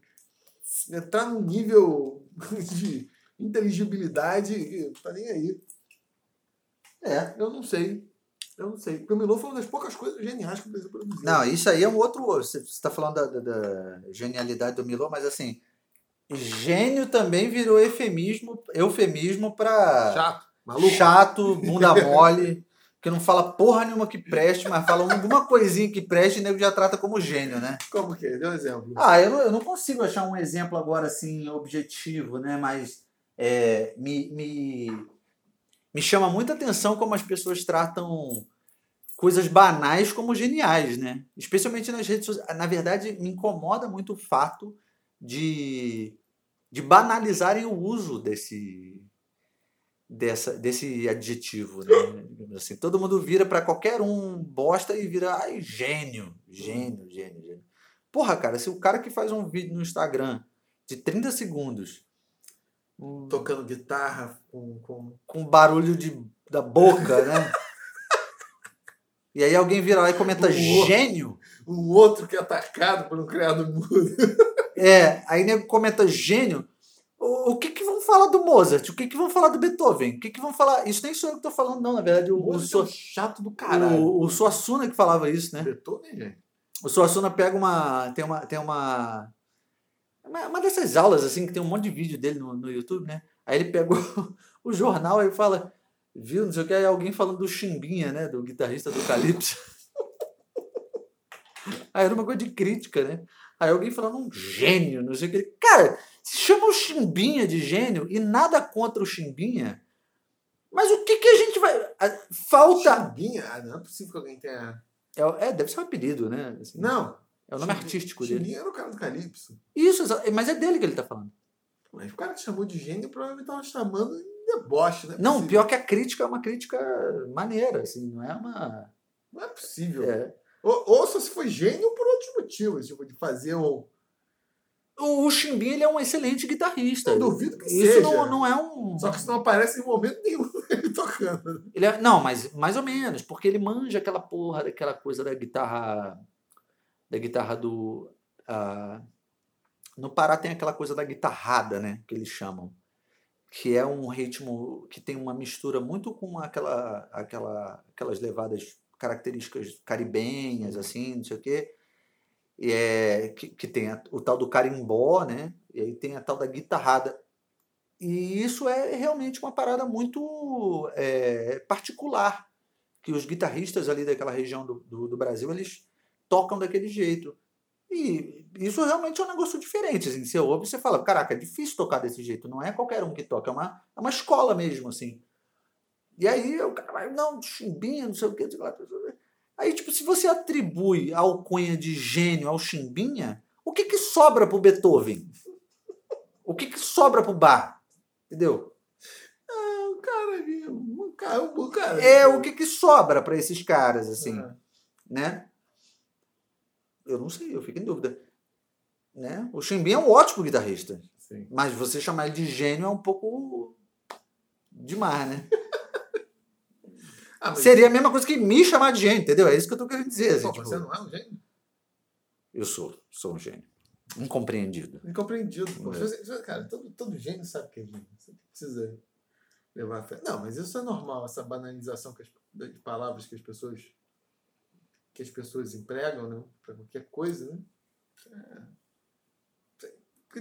entrar num nível de inteligibilidade que tá nem aí. É, eu não sei. Eu não sei. Porque o Milô foi uma das poucas coisas geniais que o Brasil produziu. Não, isso aí é um outro. Você está falando da, da- da genialidade do Milô, mas assim, gênio também virou eufemismo, eufemismo para Chato, maluco. chato, bunda mole, que não fala porra nenhuma que preste, mas fala alguma coisinha que preste e o nego já trata como gênio, né? Como que é? Dê um exemplo. Ah, eu não, eu não consigo achar um exemplo agora assim objetivo, né? Mas é, me, me, me chama muita atenção como as pessoas tratam coisas banais como geniais, né? Especialmente nas redes sociais. Na verdade, me incomoda muito o fato de, de banalizarem o uso desse dessa, desse adjetivo, né? Assim, todo mundo vira para qualquer um bosta e vira ai, gênio, gênio, gênio, gênio. Porra, cara, se o cara que faz um vídeo no Instagram de 30 segundos Tocando guitarra com. com... com barulho de, da boca, né? E aí alguém vira lá e comenta gênio. Um outro que é atacado por um criado mudo. É, aí nego comenta gênio. O, o que que vão falar do Mozart? O que que vão falar do Beethoven? O que que vão falar? Isso nem sou eu que tô falando, não. Na verdade, o, o, Outro Su- chato do caralho. o, o Suassuna que falava isso, né? Beethoven, gente. O Suassuna pega uma. Tem uma. Tem uma. Uma uma dessas aulas, assim, que tem um monte de vídeo dele no, no YouTube, né? Aí ele pegou o jornal e fala. Viu, não sei o que, aí alguém falando do Chimbinha, né? Do guitarrista do Calypso. Aí era uma coisa de crítica, né? Aí alguém falando um gênio, não sei o que. Cara, se chama o Chimbinha de gênio e nada contra o Chimbinha. Mas o que que a gente vai. Falta. Chimbinha? Ah, não é possível que alguém tenha. É, é, deve ser um apelido, né? Assim, Não. É o nome Chimbinha- artístico dele. Chimbinha era o cara do Calypso. Isso, mas é dele que ele tá falando. Mas o cara que chamou de gênio provavelmente tava chamando deboche, né? Não, pior que a crítica é uma crítica maneira, assim, não é uma. Não é possível. é. Ou, ou só se foi gênio por outros motivos, tipo, de fazer o. O, Chimbinha ele é um excelente guitarrista. Eu duvido que Isso seja. não, não é um. Só que isso não aparece em momento nenhum ele tocando. Ele é- não, mas mais ou menos, porque ele manja aquela porra daquela coisa da guitarra. Da guitarra do. ah, no Pará tem aquela coisa da guitarrada, né? Que eles chamam. Que é um ritmo que tem uma mistura muito com aquela, aquela, aquelas levadas características caribenhas, assim, não sei o quê. E é, que, que tem a- o tal do carimbó, né? E aí tem a tal da guitarrada. E isso é realmente uma parada muito é, particular, que os guitarristas ali daquela região do, do, do Brasil, eles tocam daquele jeito. E isso realmente é um negócio diferente. Assim, você ouve e você fala, caraca, é difícil tocar desse jeito. Não é qualquer um que toca, é uma, é uma escola mesmo, assim. E aí o cara vai, não, chimbinha, não sei o que. Aí, tipo, se você atribui a alcunha de gênio ao chimbinha, o que que sobra pro Beethoven? O que que sobra pro Bach? Entendeu? Ah, o cara um cara, um cara. É o que que sobra para esses caras, assim, Ah, né? Eu não sei, eu fico em dúvida. Né? O Chimbinha é um ótimo guitarrista, sim. mas você chamar ele de gênio é um pouco demais, né? Ah, mas Seria a mesma coisa que me chamar de gênio, entendeu? É isso que eu tô querendo dizer. assim, pô, tipo, você não é um gênio? Eu sou, sou um gênio. Incompreendido. Incompreendido. É. Cara, todo, todo gênio sabe que é gênio. Você precisa levar a fé. Não, mas isso é normal, essa banalização que as- de palavras que as pessoas que as pessoas empregam, né? Para qualquer coisa, né? É.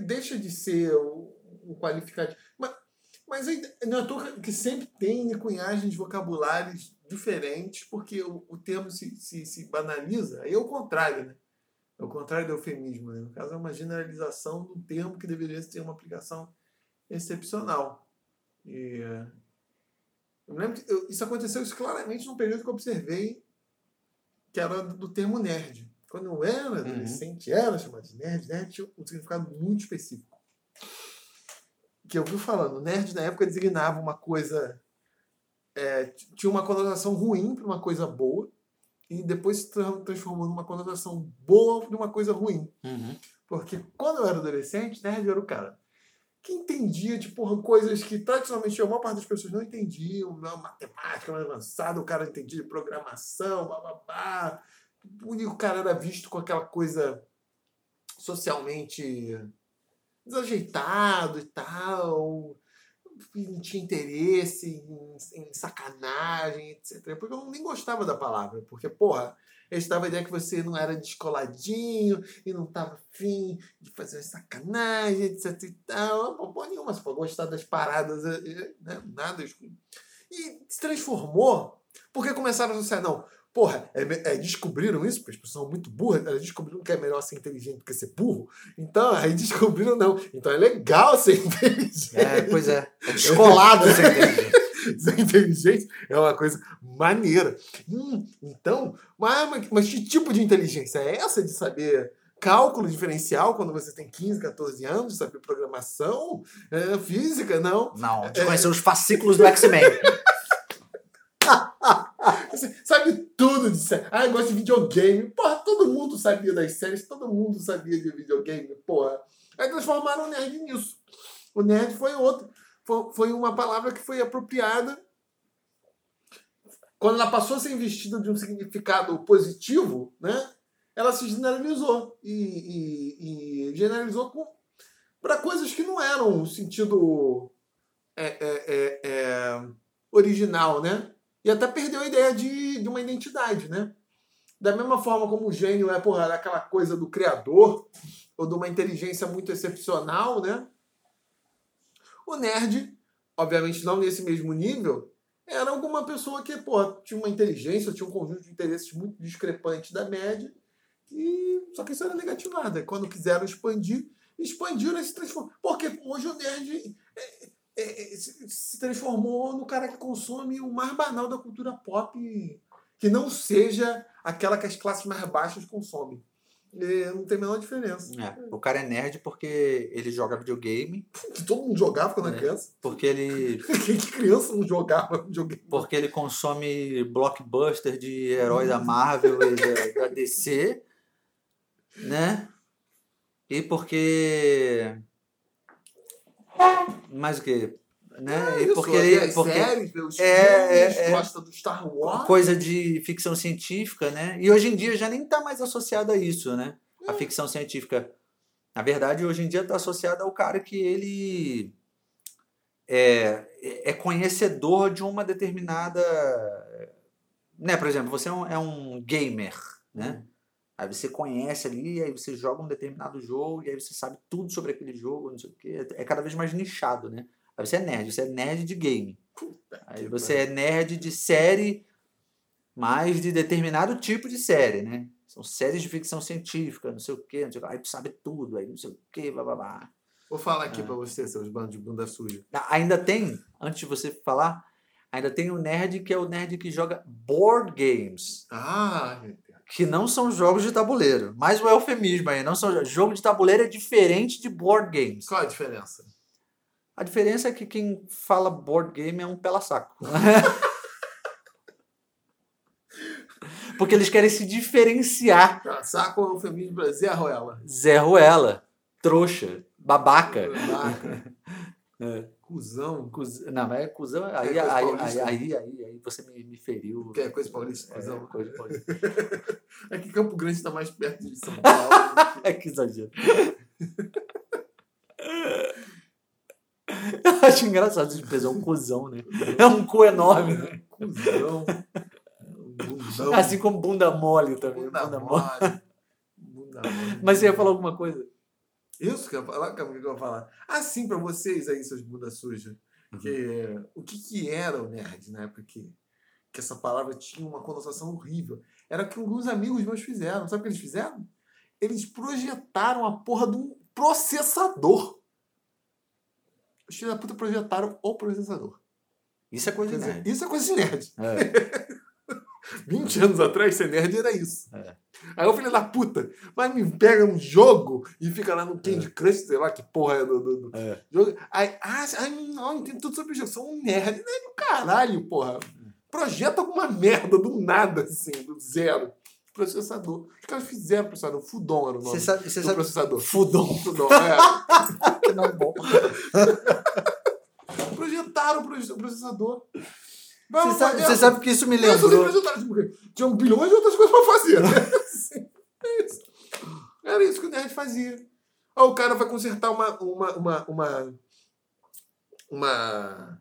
Deixa de ser o, o qualificativo. Mas, mas não é que sempre tem cunhagens vocabulares diferentes, porque o, o termo se, se, se banaliza. Aí é o contrário, né? É o contrário do eufemismo. Né? No caso, é uma generalização do termo que deveria ter uma aplicação excepcional. E, eh, eu lembro que eu- isso aconteceu isso claramente num período que eu observei que era do termo nerd. Quando eu era adolescente, era chamado de nerd. Nerd tinha um significado muito específico. Que eu vi falando, nerd na época designava uma coisa é, tinha uma conotação ruim para uma coisa boa e depois se tra- transformou numa conotação boa de uma coisa ruim. Uhum. Porque quando eu era adolescente, nerd era o cara que entendia porra, coisas que tradicionalmente a maior parte das pessoas não entendiam, não, matemática mais avançada, o cara entendia programação, bababá. E o cara era visto com aquela coisa socialmente desajeitado e tal, e não tinha interesse em, em sacanagem, etc. Porque eu nem gostava da palavra, porque, porra, eles davam a ideia que você não era descoladinho e não tava afim de fazer sacanagem, etc e tal. Não, nenhuma, você pode gostar das paradas, eh, eh, né? nada. E se transformou, porque começaram a associar, não, porra, é, é, descobriram isso, porque as pessoas são muito burras, elas descobriram que é melhor ser inteligente do que ser burro. Então, aí descobriram, não. Então é legal ser inteligente. É, pois é. É descolado ser inteligente. Ser inteligente é uma coisa maneira. Hum, então, mas, mas- que tipo de inteligência é essa de saber cálculo diferencial quando você tem 15, 14 anos, saber programação, é, física? Não. Não, de conhecer os fascículos do X-Men. Sabe tudo de série. Ah, eu gosto de videogame. Porra, todo mundo sabia das séries, todo mundo sabia de videogame, porra. Aí transformaram o nerd nisso. O nerd foi outro. Foi, uma palavra que foi apropriada. Quando ela passou a ser investida de um significado positivo, né? Ela se generalizou. E, e, e generalizou para coisas que não eram o sentido é, é, é, é, original, né? E até perdeu a ideia de, de uma identidade, né? Da mesma forma como o gênio é, porra, aquela coisa do criador, ou de uma inteligência muito excepcional, né? O nerd, obviamente não nesse mesmo nível, era alguma pessoa que, porra, tinha uma inteligência, tinha um conjunto de interesses muito discrepante da média, e só que isso era negativado. Quando quiseram expandir, expandiram e se transformaram. Porque hoje o nerd é, é, é, se transformou no cara que consome o mais banal da cultura pop, que não seja aquela que as classes mais baixas consomem. É, não tem a menor diferença. É, o cara é nerd porque ele joga videogame, Que todo mundo jogava quando era É. criança. porque ele, Que criança não jogava videogame? porque ele consome blockbuster de herói da Marvel e da, DC, né? E porque. Mais o quê? Né? e Isso, porque vê ele. as Porque séries, É, filmes, é, é. gosta do Star Wars. coisa de ficção científica, né? E hoje em dia já nem está mais associada a isso, né? É. A ficção científica. Na verdade, hoje em dia está associada ao cara que ele é, é conhecedor de uma determinada. Né? Por exemplo, você é um, é um gamer, né? Aí você conhece ali, aí você joga um determinado jogo, e aí você sabe tudo sobre aquele jogo, não sei o quê. É cada vez mais nichado, né? Aí você é nerd, você é nerd de game. Aí que você é nerd de série, mais de determinado tipo de série, né? São séries de ficção científica, não sei o quê, não sei o quê. Aí tu sabe tudo, aí não sei o quê, blá blá blá. Vou falar aqui É. pra você, seus bandos de bunda suja. Ah, Ainda tem, antes de você falar, ainda tem o nerd que é o nerd que joga board games, Ah, que não são jogos de tabuleiro. Mais o eufemismo aí, não são jogo de tabuleiro é diferente de board games. qual a diferença? A diferença é que quem fala board game é um pela-saco. Porque eles querem se diferenciar. Ah, saco é o eufemismo pra Zé Ruela. Zé Ruela, trouxa, babaca. Babaca. É. Cusão. Cus- Não, mas é cuzão. Aí, coisa aí, aí, aí, aí, aí você me, me feriu. Que é coisa paulista, É, cuzão. coisa paulista. É que Campo Grande está mais perto de São Paulo. É que exagero. Eu acho engraçado esse peso, é um cuzão, né? É um cu enorme, né? Cusão. Bundão. Assim como bunda mole também. Bunda Bunda mole. mole. Bunda mole. Mas você ia falar alguma coisa? Isso que eu ia falar? O que eu ia falar? Ah, sim, pra vocês aí, seus bunda suja. Uhum. Que, o que, que era o nerd na época que, que essa palavra tinha uma conotação horrível? Era o que alguns amigos meus fizeram. Sabe o que eles fizeram? Eles projetaram a porra de um processador. Os filhos da puta projetaram o processador. Isso é coisa Quer de dizer, nerd. isso é coisa de nerd. É. 20 anos atrás, ser nerd era isso. É. Aí o filho da puta, mas me pega um jogo e fica lá no Candy Crush, sei lá que porra é do, do, do É. jogo. Aí, ah, ai, não, entendo tudo sobre o jogo. Sou um nerd. Não é do caralho, porra. Projeta alguma merda do nada, assim, do zero. Processador. Os caras fizeram processador. Fudon era o nome Você sabe, do sabe processador. Fudon. Fudon, é. que não é bom. Projetaram o processador. Você sabe, você sabe que isso me Isso, lembrou. projetaram, tipo, tinham bilhões de outras coisas pra fazer. né? É isso. Era isso que o nerd fazia. Aí o cara vai consertar uma, uma, uma, uma, uma,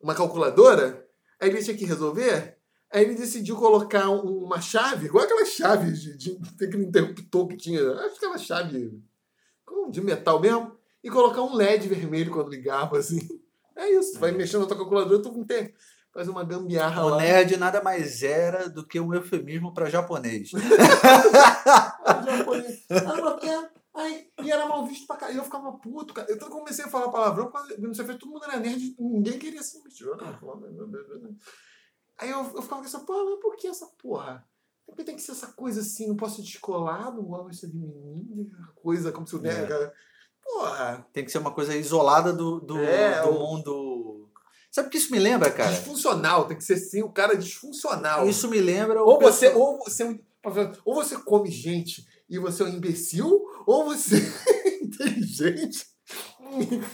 uma calculadora, aí ele tinha que resolver, aí ele decidiu colocar um- uma chave, igual aquelas chaves de, de, de aquele interruptor que tinha, acho que aquela chave de metal mesmo, e colocar um LED vermelho quando ligava, assim. É isso, vai mexendo na tua calculadora, tu não tem. Faz uma gambiarra O lá. nerd nada mais era do que um eufemismo para japonês. japonês. Eu até- aí, e era mal visto pra caralho. Eu ficava puto, cara. Eu então comecei a falar palavrão, não sei, todo mundo era nerd, ninguém queria se mexer. Aí eu, eu ficava com essa porra, mas por que essa porra? Por que tem que ser essa coisa assim? Não posso ser descolado, não gosto de menino, coisa como se o nerd. É. cara. Porra! Tem que ser uma coisa isolada do, do, É, do o- mundo. Sabe o que isso me lembra, cara? Disfuncional, tem que ser sim, o cara disfuncional. Isso me lembra. Ou você, pessoal- ou você, é ou você come gente e você é um imbecil, ou você é inteligente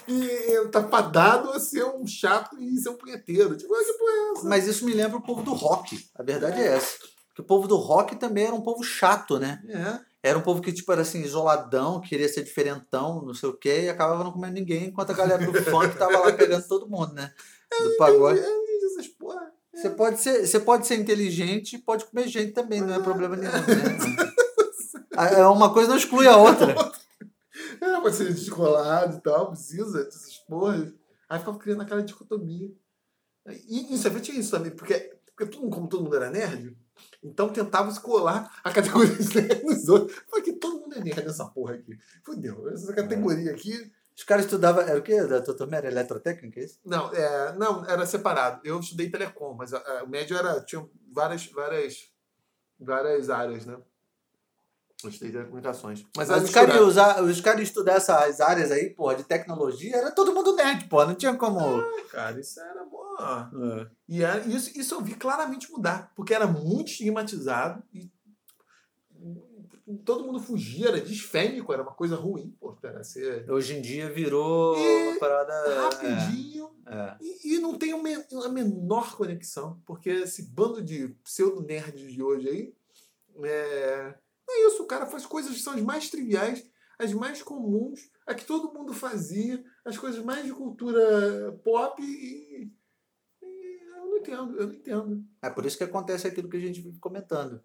e, tá fadado a ser um chato e ser um punheteiro. Tipo, que porra é essa? Mas isso me lembra o povo do rock. A verdade é essa. Que o povo do rock também era um povo chato, né? É. Era um povo que, tipo, era assim, isoladão, queria ser diferentão, não sei o quê, e acabava não comendo ninguém, enquanto a galera do funk tava lá pegando todo mundo, né? Do pagode. É. Você pode, ser, você pode ser inteligente e pode comer gente também, não é problema nenhum, né? É Uma coisa não exclui a outra. É, pode ser descolado e tal, precisa dessas porras. Aí ficava criando aquela dicotomia. E isso é tinha isso também, porque, porque todo mundo, como todo mundo era nerd, então tentava se colar a categoria de nerd nos outros. Falei que todo mundo é nerd nessa porra aqui. Fudeu, essa categoria aqui. Os caras estudavam. Era o quê? Da tua turma era eletrotécnica? é isso? Não, é, não, era separado. Eu estudei telecom, mas a- a- o médio era. Tinha várias, várias, várias áreas, né? Eu estudei telecomunicações. Mas, Mas, os caras usar, os caras estudar essas áreas aí, porra, de tecnologia, era todo mundo nerd, porra. Não tinha como. Cara, isso era É. E era- isso, isso eu vi claramente mudar, porque era muito estigmatizado e todo mundo fugia, era disfêmico, era uma coisa ruim, pô, era ser Hoje em dia virou E uma parada. rapidinho É. e, e não tem me- a menor conexão, porque esse bando de pseudo-nerds de hoje aí, é, é isso, o cara faz coisas que são as mais triviais, as mais comuns, a que todo mundo fazia, as coisas mais de cultura pop e, entendo, eu não entendo. É por isso que acontece aquilo que a gente vive comentando.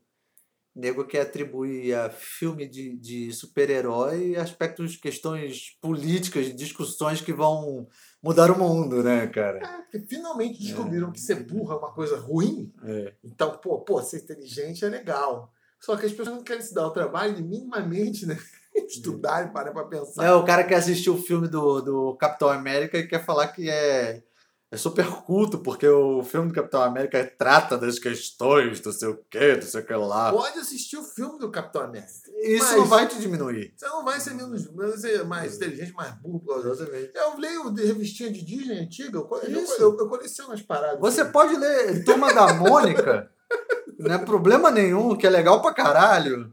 Nego que atribui a filme de, de super-herói aspectos, questões políticas, discussões que vão mudar o mundo, né, cara? É, porque finalmente descobriram que ser burro é uma coisa ruim, É. então, pô, pô, ser inteligente é legal. Só que as pessoas não querem se dar o trabalho de minimamente, né? Estudar e parar pra pensar. É o cara que assistiu o filme do, do Capitão América e quer falar que é, é super culto, porque o filme do Capitão América trata das questões do sei o que, do sei o que lá. Pode assistir o filme do Capitão América. Isso Mas- não vai te diminuir. Você não vai ser menos, menos mais inteligente, mais burro. Exatamente. Eu leio de revistinha de Disney antiga, eu, co- eu, Isso. eu, eu coleciono as paradas. Você pode ler Turma da Mônica, não é problema nenhum, que é legal pra caralho.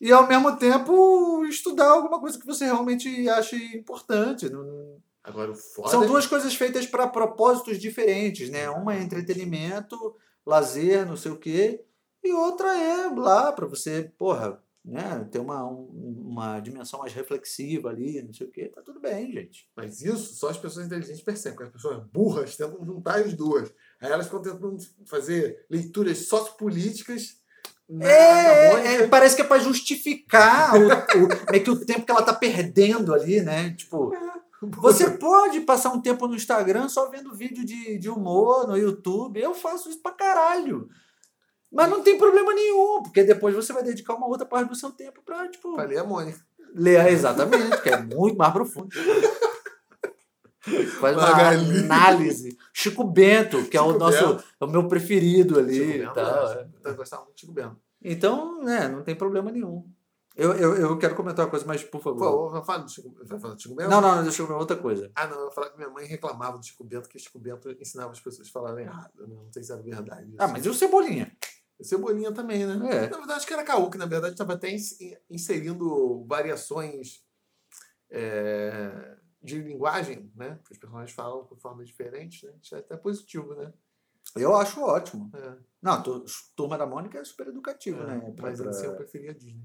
E ao mesmo tempo estudar alguma coisa que você realmente ache importante. Não- Agora o foda São é- duas coisas feitas para propósitos diferentes, né? Uma é entretenimento, lazer, não sei o quê, e outra é lá para você, porra, né, ter uma, um- uma dimensão mais reflexiva ali, não sei o quê. Tá tudo bem, gente. Mas isso só as pessoas inteligentes percebem, porque as pessoas burras tentam juntar as duas. Aí elas ficam tentando fazer leituras sociopolíticas na, na É, Mônica. é, parece que é para justificar o, o- meio que o tempo que ela tá perdendo ali, né? Tipo, você pode passar um tempo no Instagram só vendo vídeo de, de humor no YouTube. Eu faço isso pra caralho. Mas não tem problema nenhum, porque depois você vai dedicar uma outra parte do seu tempo pra, tipo, Falei a Mônica. ler exatamente, que é muito mais profundo. Faz uma Magali. análise. Chico Bento, que é o Chico nosso, Bento. é o meu preferido ali Chico Bento, tal. é. Eu gostava muito de Chico Bento. Então, né, não tem problema nenhum. Eu, eu, eu quero comentar uma coisa, mas por favor. Pô, vai falar do Chico, vai falar do Chico Bento? não, não, deixa eu ver outra coisa. Ah, não, eu ia falar que minha mãe reclamava do Chico Bento, que Chico Bento ensinava as pessoas a falarem errado. né? Não sei se era verdade. isso. Ah, mas e o Cebolinha? O Cebolinha também, né? É. Na verdade, acho que era Caú, que na verdade estava até ins- inserindo variações é, de linguagem, né? Que os personagens falam com formas diferentes, né? Isso é até positivo, né? Eu acho ótimo. É, Não, tu- Turma da Mônica é super educativo, é, né? Pra- mas pra- assim eu preferia a Disney.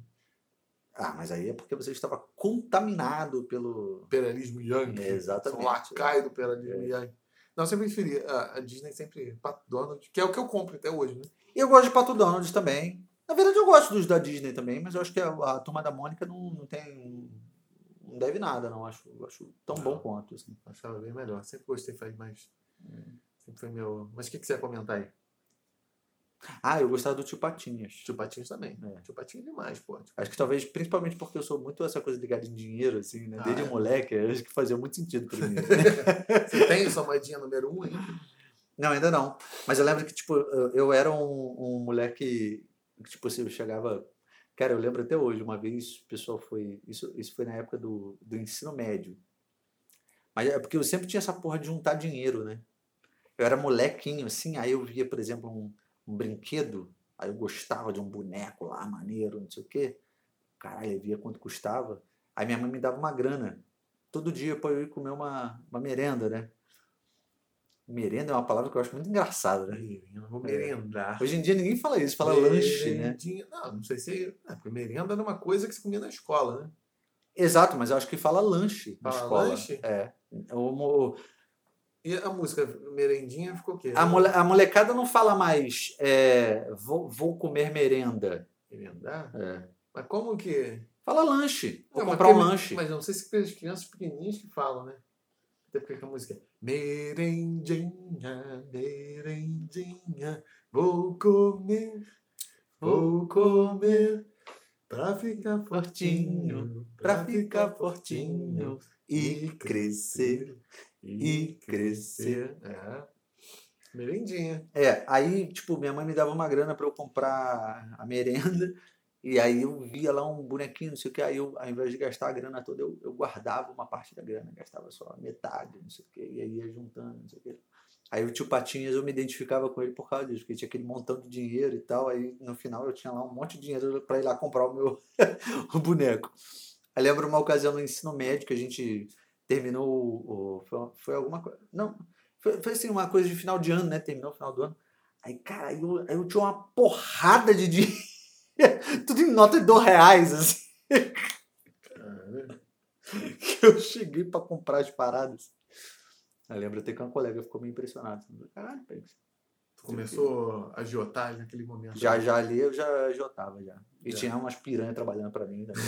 Ah, mas aí é porque você estava contaminado pelo. Imperialismo Yankee. Exatamente. Sou lacaio do imperialismo É. Yankee. Não, eu sempre preferi. A, a Disney sempre Pato Donald, que é o que eu compro até hoje, né? E eu gosto de Pato Donald também. Na verdade, eu gosto dos da Disney também, mas eu acho que a, a Turma da Mônica não, não tem. Não deve nada, não. Acho, acho tão bom Não. quanto. Assim. Achava bem melhor. Sempre gostei, faz mais. É. Sempre foi meu. Mas o que, que você ia comentar aí? Ah, eu gostava do Tio Patinhas. Tio Patinhos também. É. Tio Patinhos é demais, pô. Acho que talvez, principalmente porque eu sou muito essa coisa ligada em dinheiro, assim, né? Ah, Desde é? moleque, acho que fazia muito sentido pra mim. Você tem sua moedinha número um aí? Não, ainda não. Mas eu lembro que, tipo, eu eu era um, um moleque que, tipo, assim, eu chegava. Cara, eu lembro até hoje, uma vez o pessoal foi. Isso, isso foi na época do, do ensino médio. Mas é porque eu sempre tinha essa porra de juntar dinheiro, né? Eu era molequinho, assim, aí eu via, por exemplo, um, um brinquedo, aí eu gostava de um boneco lá, maneiro, não sei o quê. Caralho, eu via quanto custava. Aí minha mãe me dava uma grana. Todo dia pra eu ir comer uma, uma merenda, né? Merenda é uma palavra que eu acho muito engraçada, né? Eu vou merendar. Hoje em dia ninguém fala isso, fala lanche, né? Não, não sei se. É, porque merenda era uma coisa que se comia na escola, né? Exato, mas eu acho que fala lanche na Fala escola. lanche? É. O- E a música merendinha ficou o quê? a, mole- a molecada não fala mais é, vou, vou comer merenda. Merendar? É. Mas como que. Fala lanche. Vou Não, comprar um lanche. Mas não sei se as crianças pequenininhas que falam, né? Até porque a música é Merendinha, merendinha, vou comer, vou comer, pra ficar fortinho, pra ficar fortinho e crescer. E crescer. É. Merendinha. É, aí, tipo, minha mãe me dava uma grana pra eu comprar a merenda. E aí eu via lá um bonequinho, não sei o que. Aí eu, ao invés de gastar a grana toda, eu, eu guardava uma parte da grana, gastava só metade, não sei o que. E aí ia juntando, não sei o que. Aí o tio Patinhas eu me identificava com ele por causa disso, porque tinha aquele montão de dinheiro e tal. Aí no final eu tinha lá um monte de dinheiro pra ir lá comprar o meu o boneco. Aí lembro uma ocasião no ensino médio que a gente terminou o. o- foi, alguma coisa. Não, foi, foi assim, uma coisa de final de ano, né? Terminou o final do ano. Aí, cara, eu, aí eu tinha uma porrada de dinheiro. Tudo em nota de dois reais, assim. Que eu cheguei pra comprar as paradas. Eu lembro até que uma colega ficou meio impressionada. Caralho, tu começou a agiotagem naquele momento. Já, já ali eu já jotava já. E tinha umas piranhas trabalhando pra mim também.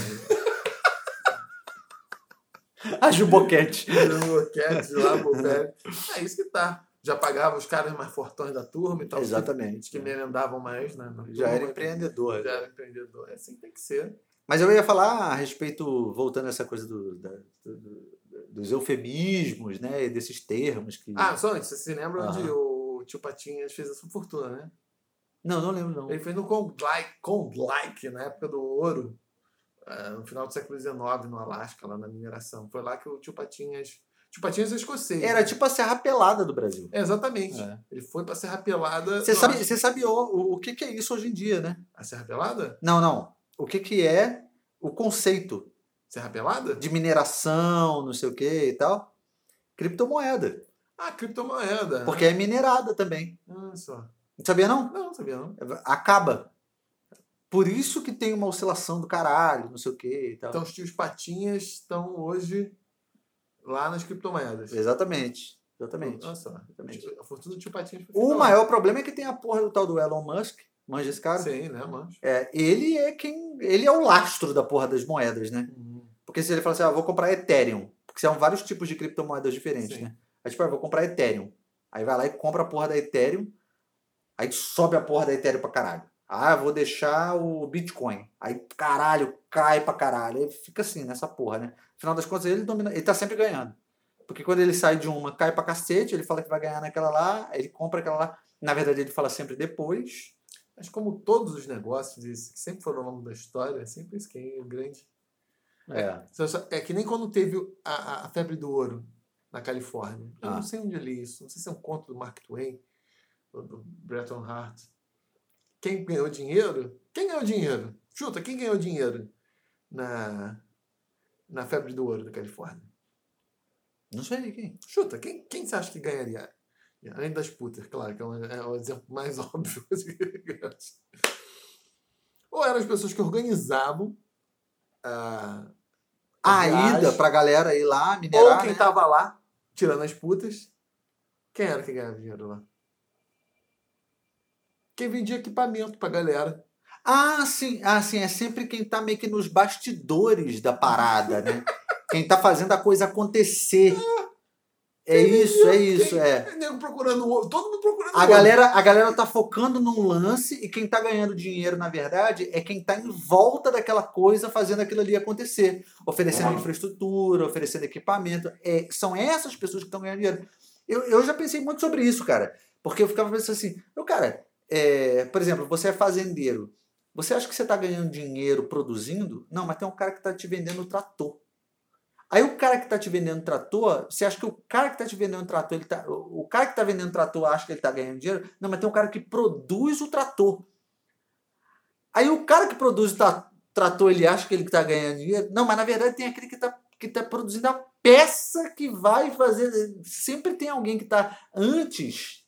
A Juboquete. Boquete lá, Bobete. É isso que tá. Já pagava os caras mais fortões da turma e tal. Exatamente. Os que merendavam mais, né? Já era empreendedor. Já era empreendedor. É assim que tem que ser. Mas eu ia falar a respeito, voltando a essa coisa do, da- do- do- dos eufemismos, né? Desses termos que. Ah, só antes, você se lembra onde o tio Patinhas fez a sua fortuna, né? Não, não lembro, não. Ele fez no Klondike, Klondike na época do ouro, no final do século XIX, no Alasca, lá na mineração. Foi lá que o tio Patinhas. Tio Patinhas é escocês. Era né? tipo a Serra Pelada do Brasil. É, exatamente. É. Ele foi pra Serra Pelada. Você sabe, você sabe o, o, o que, que é isso hoje em dia, né? A Serra Pelada? Não, não. O que, que é o conceito Serra Pelada? de mineração, não sei o que e tal? Criptomoeda. Ah, criptomoeda. Porque é minerada também. Ah, só. Não sabia, não? Não, sabia não. Acaba. Por isso que tem uma oscilação do caralho, não sei o que e tal. Então os tios Patinhas estão hoje lá nas criptomoedas. Exatamente. Exatamente. Só. Exatamente. A fortuna do tio Patinhas O maior problema é que tem a porra do tal do Elon Musk. Manja esse cara? Sim, né, mano? É, ele é quem. Ele é o lastro da porra das moedas, né? Porque se ele falar assim, ah, vou comprar Ethereum, porque são vários tipos de criptomoedas diferentes, Sim. né? Aí tipo, ah, vou comprar Ethereum. Aí vai lá e compra a porra da Ethereum, aí sobe a porra da Ethereum pra caralho. Ah, vou deixar o Bitcoin. Aí, caralho, cai pra caralho. Aí fica assim, nessa porra, né? Afinal das contas, ele domina, ele tá sempre ganhando. Porque quando ele sai de uma, cai pra cacete, ele fala que vai ganhar naquela lá, ele compra aquela lá. Na verdade, ele fala sempre depois. Mas como todos os negócios, esse que sempre foram ao longo da história, sempre isso que é o grande. É. É que nem quando teve a, a- a febre do ouro na Califórnia. Eu Ah. não sei onde eu li isso. Não sei se é um conto do Mark Twain ou do Bretton Hart. Quem ganhou dinheiro? Quem ganhou dinheiro? Chuta, quem ganhou dinheiro na, na febre do ouro da Califórnia? Não sei quem. Chuta, quem, quem você acha que ganharia? Além das putas, claro, que é, um, é o exemplo mais óbvio. Ou eram as pessoas que organizavam a, A viagem, ida pra galera ir lá, Ou minerar. quem né? tava lá, tirando as putas. Quem era que ganhava dinheiro lá? Quem vendia equipamento pra galera. Ah, sim. Ah, sim. É sempre quem tá meio que nos bastidores da parada, né? quem tá fazendo a coisa acontecer. É isso, é isso, é. Quem- nego procurando todo mundo procurando A galera, a galera tá focando num lance e quem tá ganhando dinheiro, na verdade, é quem tá em volta daquela coisa fazendo aquilo ali acontecer. Oferecendo infraestrutura, oferecendo equipamento. É, são essas pessoas que estão ganhando dinheiro. Eu, eu já pensei muito sobre isso, cara. Porque eu ficava pensando assim, eu, cara, é, por exemplo, você é fazendeiro. Você acha que você tá ganhando dinheiro produzindo? Não, mas tem um cara que tá te vendendo trator. Aí o cara que tá te vendendo trator, você acha que o cara que tá te vendendo trator, ele tá, o cara que tá vendendo trator acha que ele tá ganhando dinheiro? Não, mas tem um cara que produz o trator. Aí o cara que produz o tra- trator, ele acha que ele tá ganhando dinheiro? Não, mas na verdade tem aquele que tá, que tá produzindo a peça que vai fazer. Sempre tem alguém que tá antes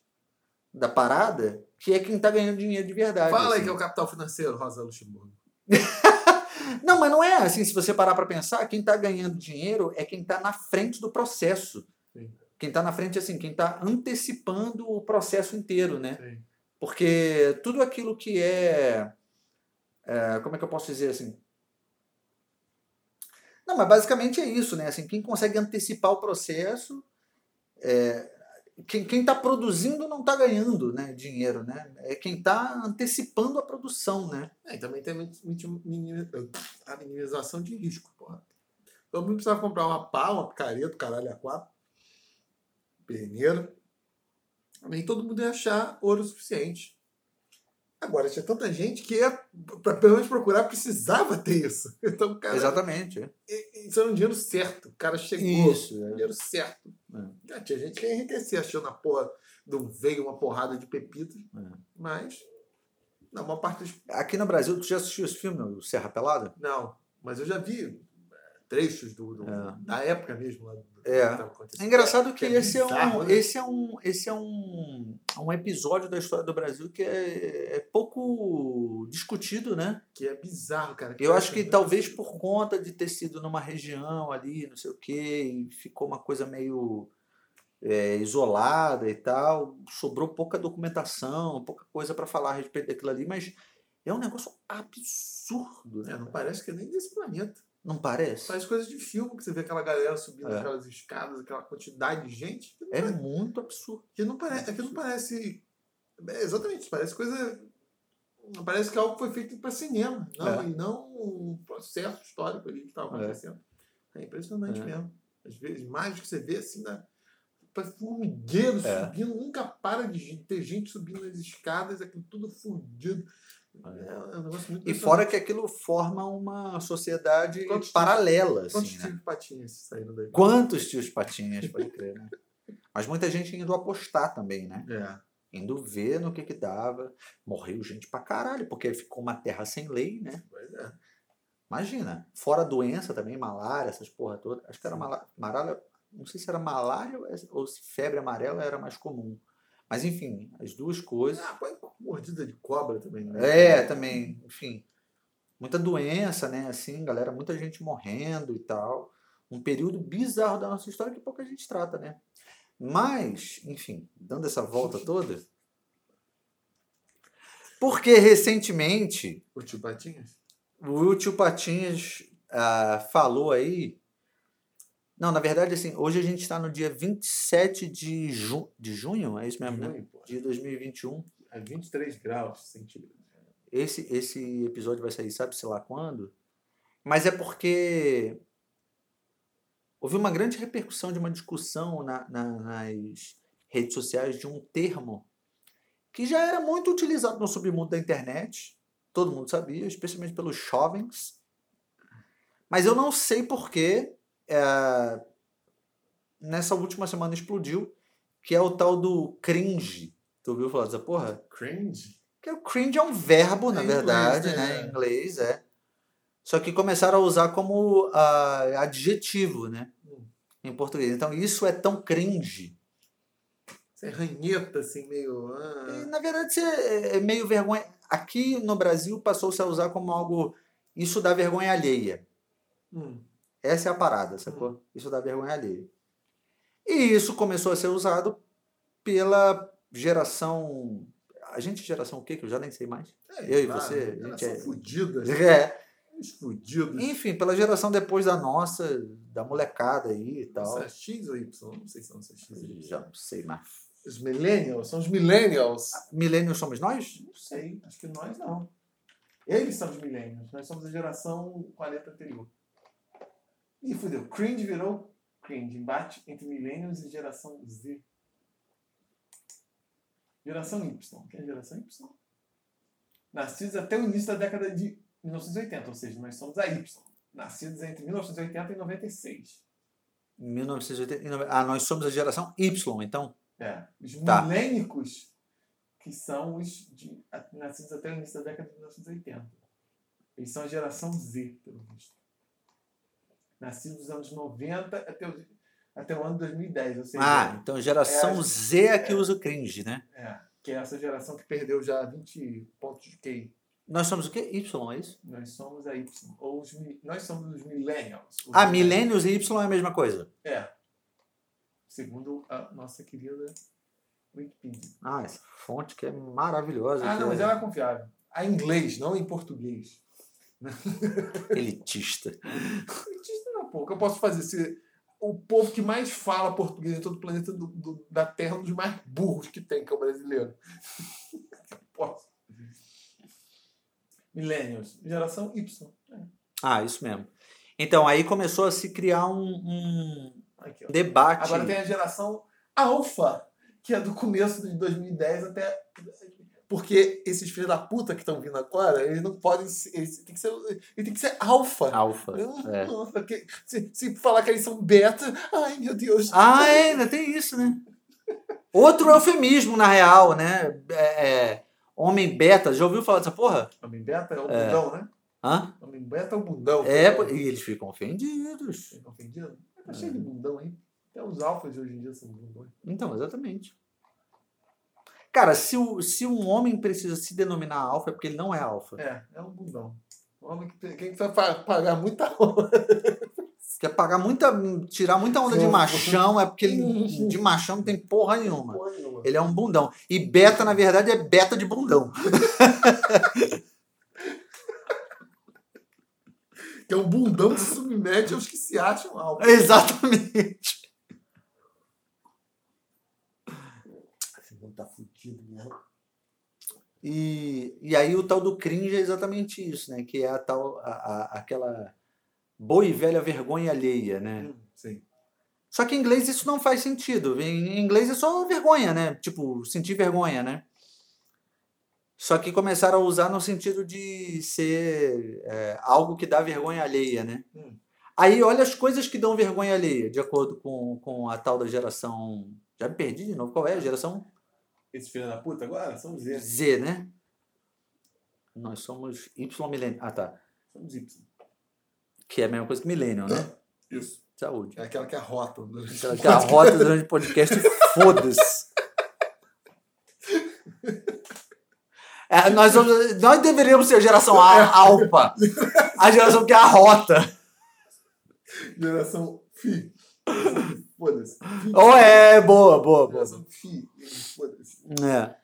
da parada, que é quem tá ganhando dinheiro de verdade. Fala aí assim. que é o capital financeiro, Rosa Luxemburgo. Não, mas não é assim. Se você parar para pensar, quem está ganhando dinheiro é quem está na frente do processo. Sim. Quem está na frente, assim, quem está antecipando o processo inteiro, né? Sim. Porque tudo aquilo que é, é, Como é que eu posso dizer assim? Não, mas basicamente é isso, né? Assim, quem consegue antecipar o processo. é, quem está produzindo não está ganhando né, dinheiro, né? É quem está antecipando a produção, né? É, também tem a minimização de risco, porra. Todo mundo precisava comprar uma pá, uma picareta, caralho, a quatro, perneira. Nem todo mundo ia achar ouro suficiente. Agora, tinha tanta gente que ia, pra pelo menos procurar, precisava ter isso. Então, cara. Exatamente. é. Isso era um dinheiro certo. O cara chegou. Isso. é. Dinheiro certo. Já tinha gente que ia enriquecer achando na porra um veio uma porrada de pepitas. É. Mas, na maior parte dos Aqui no Brasil, tu já assistiu esse filme, o Serra Pelada? Não, mas eu já vi é, trechos do, do- É. da época mesmo. Lá, É. que. É engraçado que É esse, é bizarro, um, né? esse é um esse é um, um episódio da história do Brasil que é, é pouco discutido, né? Que é bizarro, cara. Eu acho que talvez por conta de ter sido numa região ali, não sei o quê, e ficou uma coisa meio é, isolada e tal, sobrou pouca documentação, pouca coisa para falar a respeito daquilo ali, mas é um negócio absurdo, né? É, não parece que é nem desse planeta. Não parece? Parece coisa de filme, que você vê aquela galera subindo É. aquelas escadas, aquela quantidade de gente. É parece, muito absurdo. que não parece. Que não parece é, exatamente, parece coisa. Parece que é algo foi feito para cinema. Não, É. E não um processo histórico ali que estava É. acontecendo. É, impressionante É. mesmo. Às vezes, imagens que você vê assim, na, parece formigueiro É. subindo, nunca para de ter gente subindo as escadas, aquilo tudo fudido. É, é um negócio muito E fora que aquilo forma uma sociedade Quantos- paralela, Quantos assim, né? tios patinhas saíram daí? Quantos tios patinhas, pode crer, né? Mas muita gente indo apostar também, né? É, Indo ver no que que dava. Morreu gente pra caralho, porque ficou uma terra sem lei, né? pois é. Imagina. Fora doença também, malária, essas porra toda. Acho que era malária. não sei se era malária ou se febre amarela era mais comum. Mas enfim, as duas coisas. Ah, põe mordida de cobra também, né? É, também, enfim. Muita doença, né? Assim, galera, muita gente morrendo e tal. Um período bizarro da nossa história que pouca gente trata, né? Mas, enfim, dando essa volta toda. Porque recentemente O tio Patinhas? o tio Patinhas ah, falou aí. Não, na verdade, assim, hoje a gente está no dia 27 de, ju de junho, é isso mesmo, né? Junho, pô. De 2021. A 23 graus centígrados. Esse, esse episódio vai sair, sabe-se lá quando? Mas é porque houve uma grande repercussão de uma discussão na- na- nas redes sociais de um termo que já era muito utilizado no submundo da internet. Todo mundo sabia, especialmente pelos jovens. Mas eu não sei porquê. É, nessa última semana explodiu, que é o tal do cringe. Tu ouviu falar dessa porra? Cringe? Que o cringe é um verbo, na É verdade, inglês, né? né? Em inglês, é. Só que começaram a usar como ah, adjetivo, né? Hum. Em português. Então, isso é tão cringe. Você é ranheta, assim, meio. E, Ah, na verdade, isso é, é meio vergonha. Aqui no Brasil passou-se a usar como algo. Isso dá vergonha alheia. hum. Essa é a parada, sacou? Isso dá vergonha alheia. E isso começou a ser usado pela geração. A gente é geração o quê? Que eu já nem sei mais. É, Eu e claro, você, a gente é- fudidas. É. Os fudidos. Enfim, pela geração depois da nossa, da molecada aí e tal. Isso é X ou Y? Não sei se são essas X ou Y. Já não sei mais. Os millennials? São os millennials. Milênios somos nós? Não sei, acho que nós não. Eles são os millennials, nós somos a geração com a letra anterior. Ih, fudeu. Cringe virou cringe. Embate entre millennials e geração Z. Geração Y. Quem é geração Y? Nascidos até o início da década de 1980, ou seja, nós somos a Y. Nascidos entre 1980 e 96. 1980. e nove- Ah, nós somos a geração Y, então. É. Os Tá. milênicos, que são os de, nascidos até o início da década de 1980. Eles são a geração Z, pelo visto. Nascidos nos anos 90 até o, até o ano 2010. Ou seja, Ah, então geração É, Z é que usa o cringe, né? é, que é essa geração que perdeu já 20 pontos de QI. Nós somos o quê? Y, é isso? Nós somos a Y. Ou os, nós somos os millennials. Os Ah, millennials. e Y é a mesma coisa. É. Segundo a nossa querida Wikipedia. Ah, essa fonte que é maravilhosa. Ah, não, mas é ela é confiável. A inglês, não em português. elitista. Mentira, O que eu posso fazer? Se o povo que mais fala português em todo o planeta do- do- da Terra é um dos mais burros que tem, que é o brasileiro. posso. Millennials. Geração Y. É. Ah, isso mesmo. Então, aí começou a se criar um, um Aqui, debate. Agora tem a geração Alpha, que é do começo de 2010 até. Porque esses filhos da puta que estão vindo agora, eles não podem ser. Eles têm que ser, ele tem que ser alfa. Alfa. É. Nossa, que- se, se falar que eles são beta, ai meu Deus. Ah, é, ainda tem isso, né? Outro eufemismo, na real, né? É, é, homem beta, já ouviu falar dessa porra? Homem beta é o É. bundão, né? Hã? Homem beta é o bundão. É, e eles ficam ofendidos. Estão ofendidos? Tá cheio de bundão aí. Até os alfas hoje em dia são bundões. Então, exatamente. Cara, se, o, se um homem precisa se denominar alfa, é porque ele não é alfa. É, é um bundão. Um homem que tem, quem vai pa- pagar muita honra. Quer pagar muita. tirar muita onda de machão, é porque ele de machão não tem porra nenhuma. Porra nenhuma. Ele é um bundão. E beta, na verdade, é beta de bundão. Que é um bundão que se submete aos que se acham alfa. Exatamente. Esse fudido mesmo. E, e aí o tal do cringe é exatamente isso, né? Que é a tal, a, a- aquela boa e velha vergonha alheia, né? Hum, sim. Só que em inglês isso não faz sentido. Em inglês é só vergonha, né? Tipo, sentir vergonha, né? Só que começaram a usar no sentido de ser é, algo que dá vergonha alheia, né? Hum. Aí olha as coisas que dão vergonha alheia, de acordo com, com a tal da geração. Já me perdi de novo. Qual é? A geração Esses filhos da puta agora são Z. Z, né? Nós somos Y milênio. Ah, tá. Somos Y. Que é a mesma coisa que milênio, né? Isso. Saúde. É aquela que arrota. Aquela que a rota durante o podcast, foda-se. É, nós, somos- nós deveríamos ser a geração A- alfa. A geração que arrota. Geração Fi. Foda-se. Ou é, boa, boa, boa. Geração Fi. Foda-se. É.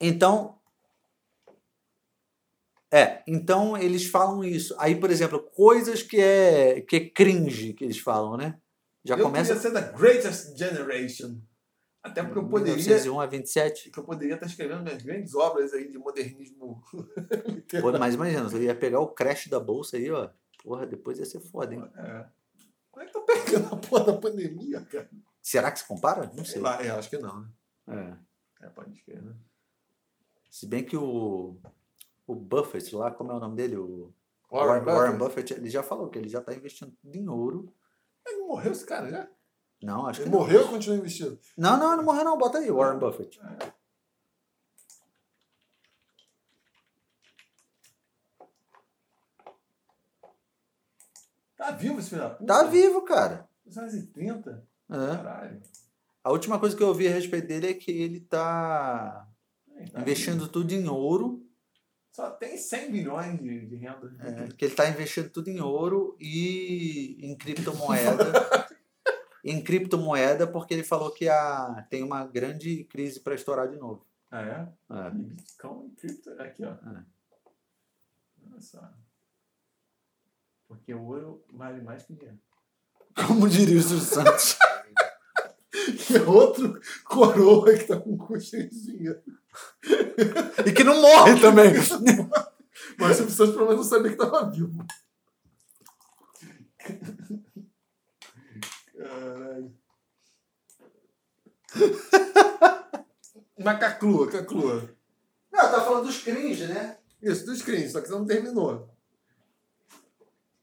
Então. É, então eles falam isso. Aí, por exemplo, coisas que é, que é cringe que eles falam, né? Já eu começa. queria ser da Greatest Generation. Até porque eu poderia. 1901 a 27. Que eu poderia estar escrevendo minhas grandes obras aí de modernismo Pô, mas imagina, você ia pegar o crash da bolsa aí, ó. Porra, depois ia ser foda, hein? É. Como é que tá pegando a porra da pandemia, cara? Será que se compara? Não sei. Sei lá, é, acho que não, né? É. É, pode escrever, né? Se bem que o, o Buffett lá, como é o nome dele? O Warren Warren, Warren Buffett. Buffett, ele já falou que ele já está investindo tudo em ouro. Ele morreu esse cara já? Não, acho Ele que não. morreu ou continua investindo? Não, não, não morreu não. Bota aí, Warren Buffett. Tá vivo esse filho da puta? Tá vivo, cara. 230? É. Caralho. A última coisa que eu ouvi a respeito dele é que ele tá Ai, tá investindo tudo em ouro. Só tem 100 bilhões de, de renda. É, que ele tá investindo tudo em ouro e em criptomoeda. em criptomoeda, porque ele falou que a, tem uma grande crise para estourar de novo. Ah, é? É. Bitcoin, cripto. Aqui, ó. É. Olha só. Porque o ouro vale mais que dinheiro. Como diria o Santos. E outro coroa que tá com o cu cheio de dinheiro. e que não morre também. Mas o Santos pelo menos não sabia que tava vivo. Caralho. Mas Caclua, Caclua. Não, tá falando dos cringe, né? Isso, dos crimes, só que você não terminou.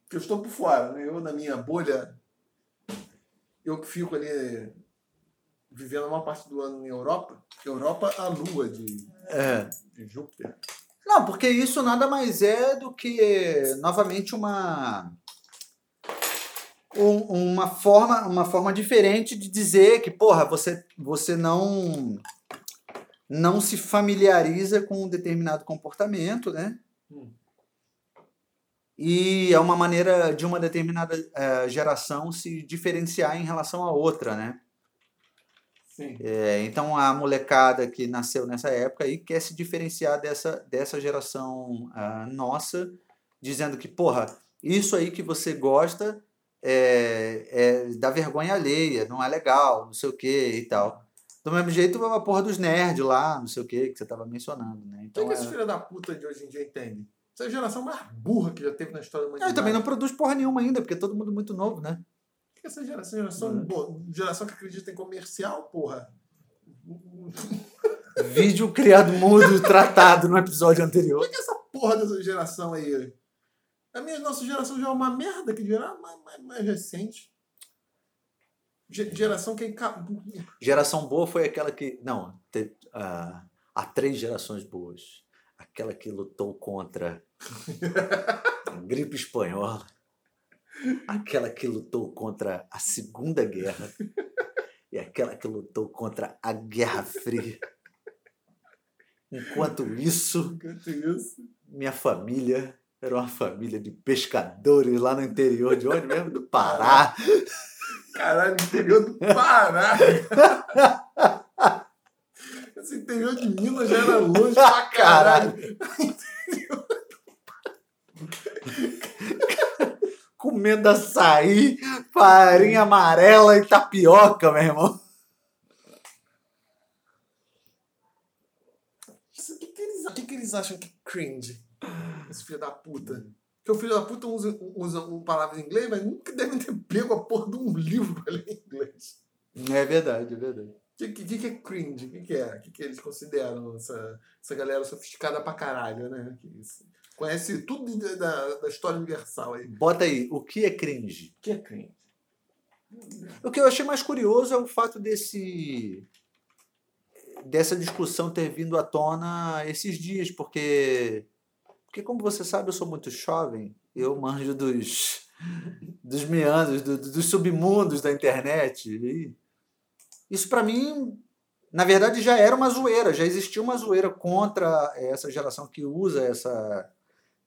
Porque eu estou por fora, né? Eu, na minha bolha, eu que fico ali vivendo uma parte do ano em Europa. Europa, a lua de, É. de Júpiter. Não, porque isso nada mais é do que, novamente, uma. um- uma forma, uma forma diferente de dizer que, porra, você, você não não se familiariza com um determinado comportamento, né? Hum. E é uma maneira de uma determinada eh, geração se diferenciar em relação à outra, né? É, então a molecada que nasceu nessa época aí quer se diferenciar dessa, dessa geração ah, nossa, dizendo que, porra, isso aí que você gosta é, é da vergonha alheia, não é legal, não sei o que e tal. Do mesmo jeito, a porra dos nerds lá, não sei o que, que você estava mencionando, né? O que, Então, que é... esse filho da puta de hoje em dia entende? Essa é a geração mais burra que já teve na história da Ah, humanidade. e também não produz porra nenhuma ainda, porque é todo mundo muito novo, né? Que essa geração? Geração, Uhum. bo- geração que acredita em comercial, porra. Vídeo criado mudo tratado no episódio anterior. O que é essa porra dessa geração aí? A minha nossa geração já é uma merda que dirá mais, mais, mais recente. Ge- Geração que Geração boa foi aquela que. Não, teve, ah, há três gerações boas. Aquela que lutou contra a gripe espanhola. Aquela que lutou contra a Segunda Guerra. E aquela que lutou contra a Guerra Fria. Enquanto isso, Enquanto isso. minha família era uma família de pescadores lá no interior de onde mesmo? Do Pará. Caralho, interior do Pará. Esse interior de Minas já era longe pra caralho. Comendo açaí, farinha amarela e tapioca, meu irmão. O que, que, eles, o que, que eles acham que é cringe? Esse filho da puta. Porque o filho da puta usa, usa palavras em inglês, mas nunca devem ter pego a porra de um livro pra ler em inglês. É verdade, é verdade. O que, que, que é cringe? O que, que é? O que, que eles consideram essa, essa galera sofisticada pra caralho, né? Que isso. Conhece tudo de- da, da história universal aí. Bota aí, o que é cringe? O que é cringe? O que eu achei mais curioso é o fato desse dessa discussão ter vindo à tona esses dias, porque porque como você sabe, eu sou muito jovem, eu manjo dos dos meandros, do- dos submundos da internet. E isso para mim, na verdade, já era uma zoeira, já existia uma zoeira contra essa geração que usa essa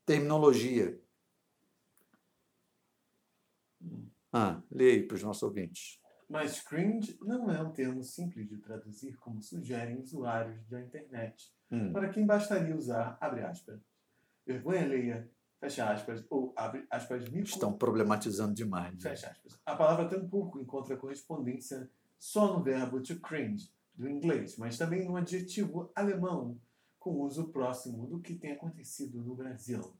terminologia. Ah, lê aí para os nossos ouvintes. Mas cringe não é um termo simples de traduzir como sugerem usuários da internet. Hum. Para quem bastaria usar, abre aspas, vergonha alheia, fecha aspas, ou abre aspas, mil Estão problematizando demais. né? Fecha aspas. A palavra tampouco encontra correspondência só no verbo to cringe, do inglês, mas também no adjetivo alemão, com uso próximo do que tem acontecido no Brasil.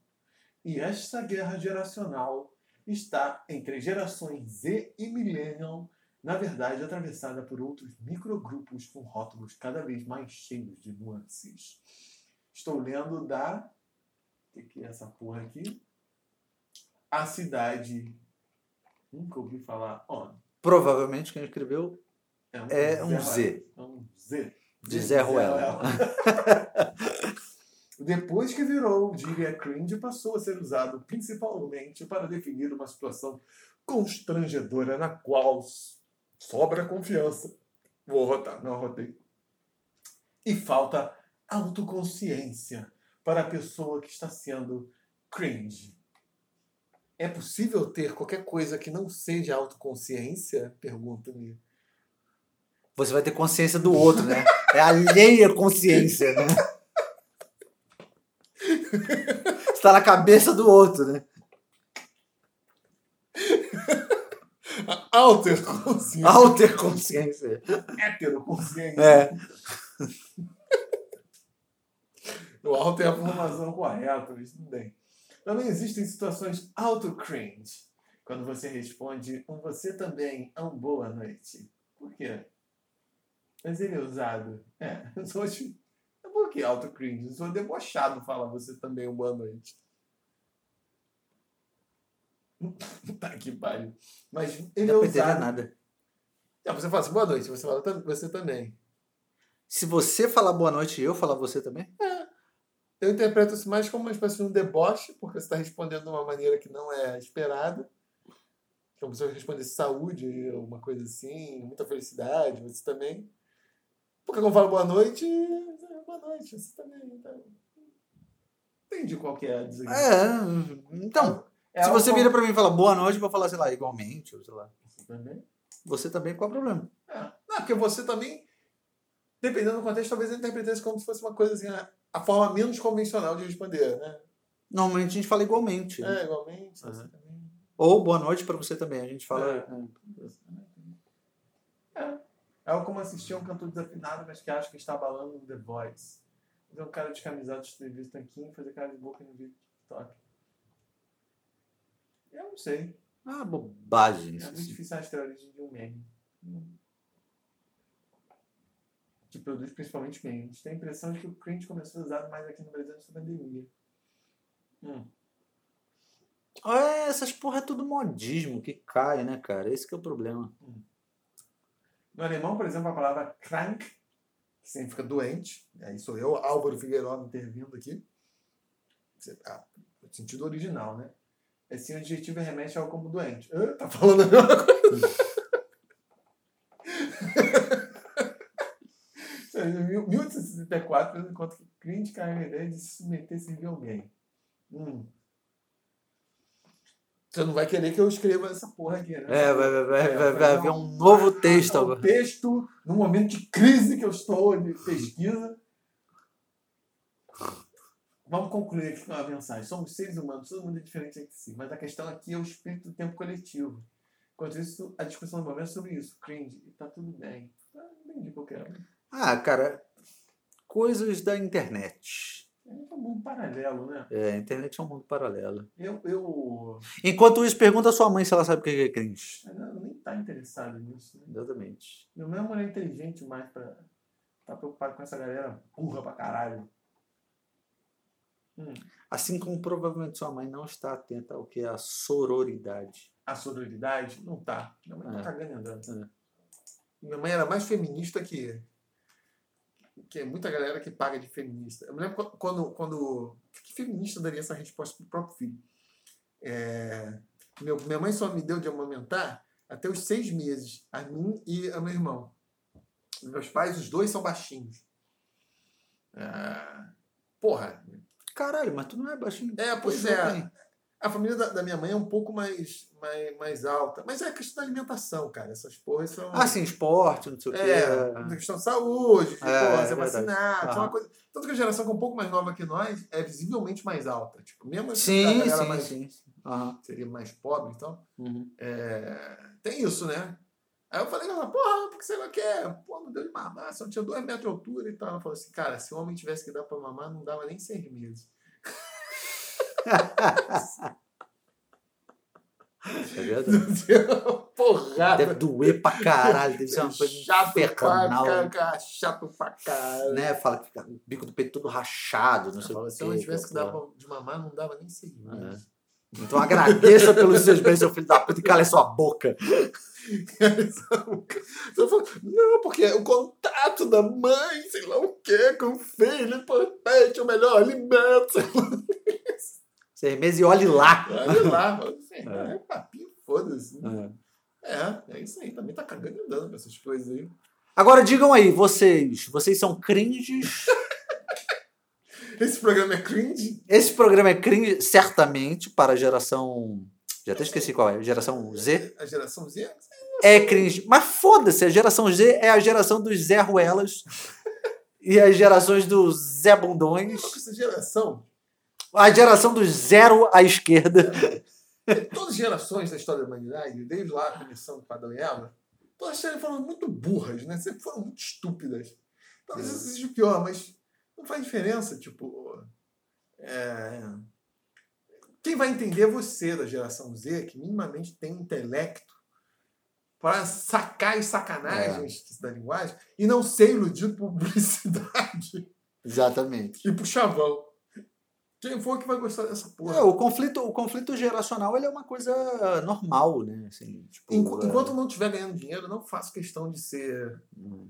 E esta guerra geracional está entre gerações Z e Millennial, na verdade atravessada por outros microgrupos com rótulos cada vez mais cheios de nuances. Estou lendo da. O que é essa porra aqui? A cidade. Nunca ouvi falar. Provavelmente quem escreveu é um, É um Z. É um Z. de Zé Ruela. Depois que virou gíria cringe, passou a ser usado principalmente para definir uma situação constrangedora na qual sobra confiança. Vou rotar, não rotei. E falta autoconsciência para a pessoa que está sendo cringe. É possível ter qualquer coisa que não seja autoconsciência? Pergunta-me. Você vai ter consciência do outro, né? É alheia consciência, né? Você tá na cabeça do outro, né? Alterconsciência. Alter consciência. Heteroconsciência. É. O alto é a formação correta, mas tudo bem. Também existem situações auto-cringe. Quando você responde um você também é um boa noite. Por quê? Mas ele é usado. É, eu sou acho- é Por que auto-cringe? Eu sou debochado fala você também um boa noite. tá que pariu. Mas ele é Não entender usado. nada. Ah, você fala assim, boa noite, você fala "Tam- você também. Se você falar boa noite e eu falar você também, Eu interpreto isso mais como uma espécie de um deboche, porque você está respondendo de uma maneira que não é esperada. Como se eu respondesse saúde, alguma coisa assim, muita felicidade, você também. Porque quando eu falo boa noite, é boa noite, você também. Então... Entendi qual que é a designação. é. Então, É se algo você vira pra mim e fala boa noite, eu vou falar, sei lá, igualmente, ou sei lá. Você também? Você também, qual é o problema? É. Não, porque você também, dependendo do contexto, talvez eu interpretasse como se fosse uma coisa assim, a, a forma menos convencional de responder, né? Normalmente a gente fala igualmente. né? É, igualmente, Uhum. Ou boa noite pra você também. A gente fala. É. É. É algo como assistir a um cantor desafinado, mas que acha que está abalando um The Voice. Fazer um cara descamisado de entrevista tanquinho e fazer cara de boca no vídeo do TikTok. Eu não sei. Ah, bobagem. É isso, muito assim. difícil achar a origem de um meme. Hum. Que produz principalmente memes. Tem a impressão de que o cringe começou a ser usado mais aqui no Brasil nessa pandemia. Hum. É, essas porra é tudo modismo que cai, né, cara? Esse que é o problema. No alemão, por exemplo, a palavra krank, que significa doente, aí sou eu, Álvaro Figueiredo, intervindo aqui. Ah, sentido original, né? Esse adjetivo remete ao como doente. Tá falando a mesma coisa. Em 1864, eu encontro que a ideia de se submeter a servir alguém. Hum. Você não vai querer que eu escreva essa porra aqui, né? É, vai, vai, vai, É, vai, vai haver um- um novo texto um agora. texto no momento de crise que eu estou de pesquisa. Vamos concluir aqui com uma mensagem. Somos seres humanos, todo mundo é diferente entre si, mas a questão aqui é o espírito do tempo coletivo. Enquanto isso, a discussão do momento é sobre isso, cringe, e tá tudo bem. Tá bem de qualquer um. Ah, cara, coisas da internet. É um mundo paralelo, né? É, a internet é um mundo paralelo. Eu, eu Enquanto isso, pergunta à sua mãe se ela sabe o que é cringe. ela nem tá interessado nisso. Né? Exatamente. Meu mãe é uma mulher inteligente mais pra tá preocupado com essa galera burra pra caralho. Hum. Assim como provavelmente sua mãe não está atenta ao que é a sororidade. a sororidade? Não tá. Minha mãe tá É. cagando e andando. É. Minha mãe era mais feminista que, que muita galera que paga de feminista. Eu me lembro qu- quando. quando que feminista daria essa resposta pro próprio filho? É, meu, minha mãe só me deu de amamentar até os seis meses, a mim e a meu irmão. Meus pais, os dois são baixinhos. É, porra, Caralho, mas tu não é baixinho. É, pois é. A família da, da minha mãe é um pouco mais, mais, mais alta. Mas é questão da alimentação, cara. Essas porras são. Ah, sim, esporte, não sei o quê. É, questão de saúde, de, É, porra, é ser verdade. vacinado. é uma coisa... Tanto que a geração que é um pouco mais nova que nós é visivelmente mais alta. Tipo, mesmo a Sim, sim, mais, sim. Aham. seria mais pobre, então. Uhum. É, tem isso, né? Aí eu falei, ela, porra, por que você não quer? Pô, não deu de mamar, só tinha dois metros de altura e tal. Ela falou assim, cara, se o homem tivesse que dar pra mamar, não dava nem seis meses. É verdade. Porrada. Deve doer pra caralho, deve ser uma coisa chato pra infernal. caralho, chato pra caralho. Né? Fala que fica o bico do peito todo rachado, não sei Fala, se eu tivesse que dar de mamar, não dava nem seis meses. Então agradeça pelos seus bens, seu filho da puta, e cala sua boca. Não, porque o contato da mãe, sei lá o quê, com o filho, é importante, é o melhor alimento. Meses e olhe lá. Olha lá, assim, é papinho, foda-se. É. É, é isso aí. Também tá cagando e andando pra essas coisas aí. Agora digam aí, vocês, vocês são cringes? Esse programa é cringe? Esse programa é cringe, certamente, para a geração. Já até esqueci qual é, geração Z. A geração Z? É cringe. Mas foda-se, a geração Z é a geração dos Zé Ruelas e as gerações dos Zé Bundões. Qual que é essa geração? A geração dos zero à esquerda. Todas as gerações da história da humanidade, desde lá a comissão do Adão e Eva, todas foram muito burras, né? Sempre foram muito estúpidas. Talvez isso seja o pior, mas não faz diferença, tipo. é, Quem vai entender é você da geração Z, que minimamente tem intelecto para sacar as sacanagens da linguagem e não ser iludido por publicidade Exatamente. e por chavão. Quem for que vai gostar dessa porra? É, o, conflito, o conflito geracional ele é uma coisa normal, né? Assim, tipo, Enqu- é, Enquanto não estiver ganhando dinheiro, não faço questão de ser. hum,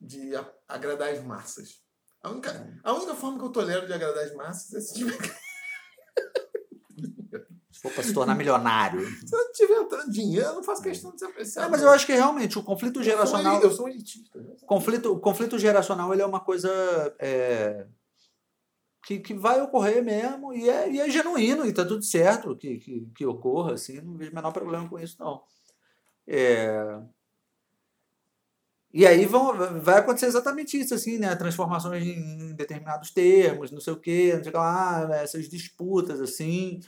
de a- agradar as massas. A única, a única forma que eu tolero de agradar as massas é se, tiver, se for para se tornar milionário. se eu não tiver entrando dinheiro, eu não faço questão de ser apreciado. É, mas eu acho que realmente o conflito Eu sou geracional. eli- Eu sou elitista. né? conflito, o conflito geracional ele é uma coisa é, que, que vai ocorrer mesmo e é, e é genuíno e tá tudo certo que, que, que ocorra, assim, não vejo o menor problema com isso, não. É, e aí vão, vai acontecer exatamente isso, assim, né? Transformações em determinados termos, não sei o quê, não sei lá, né? essas disputas, assim,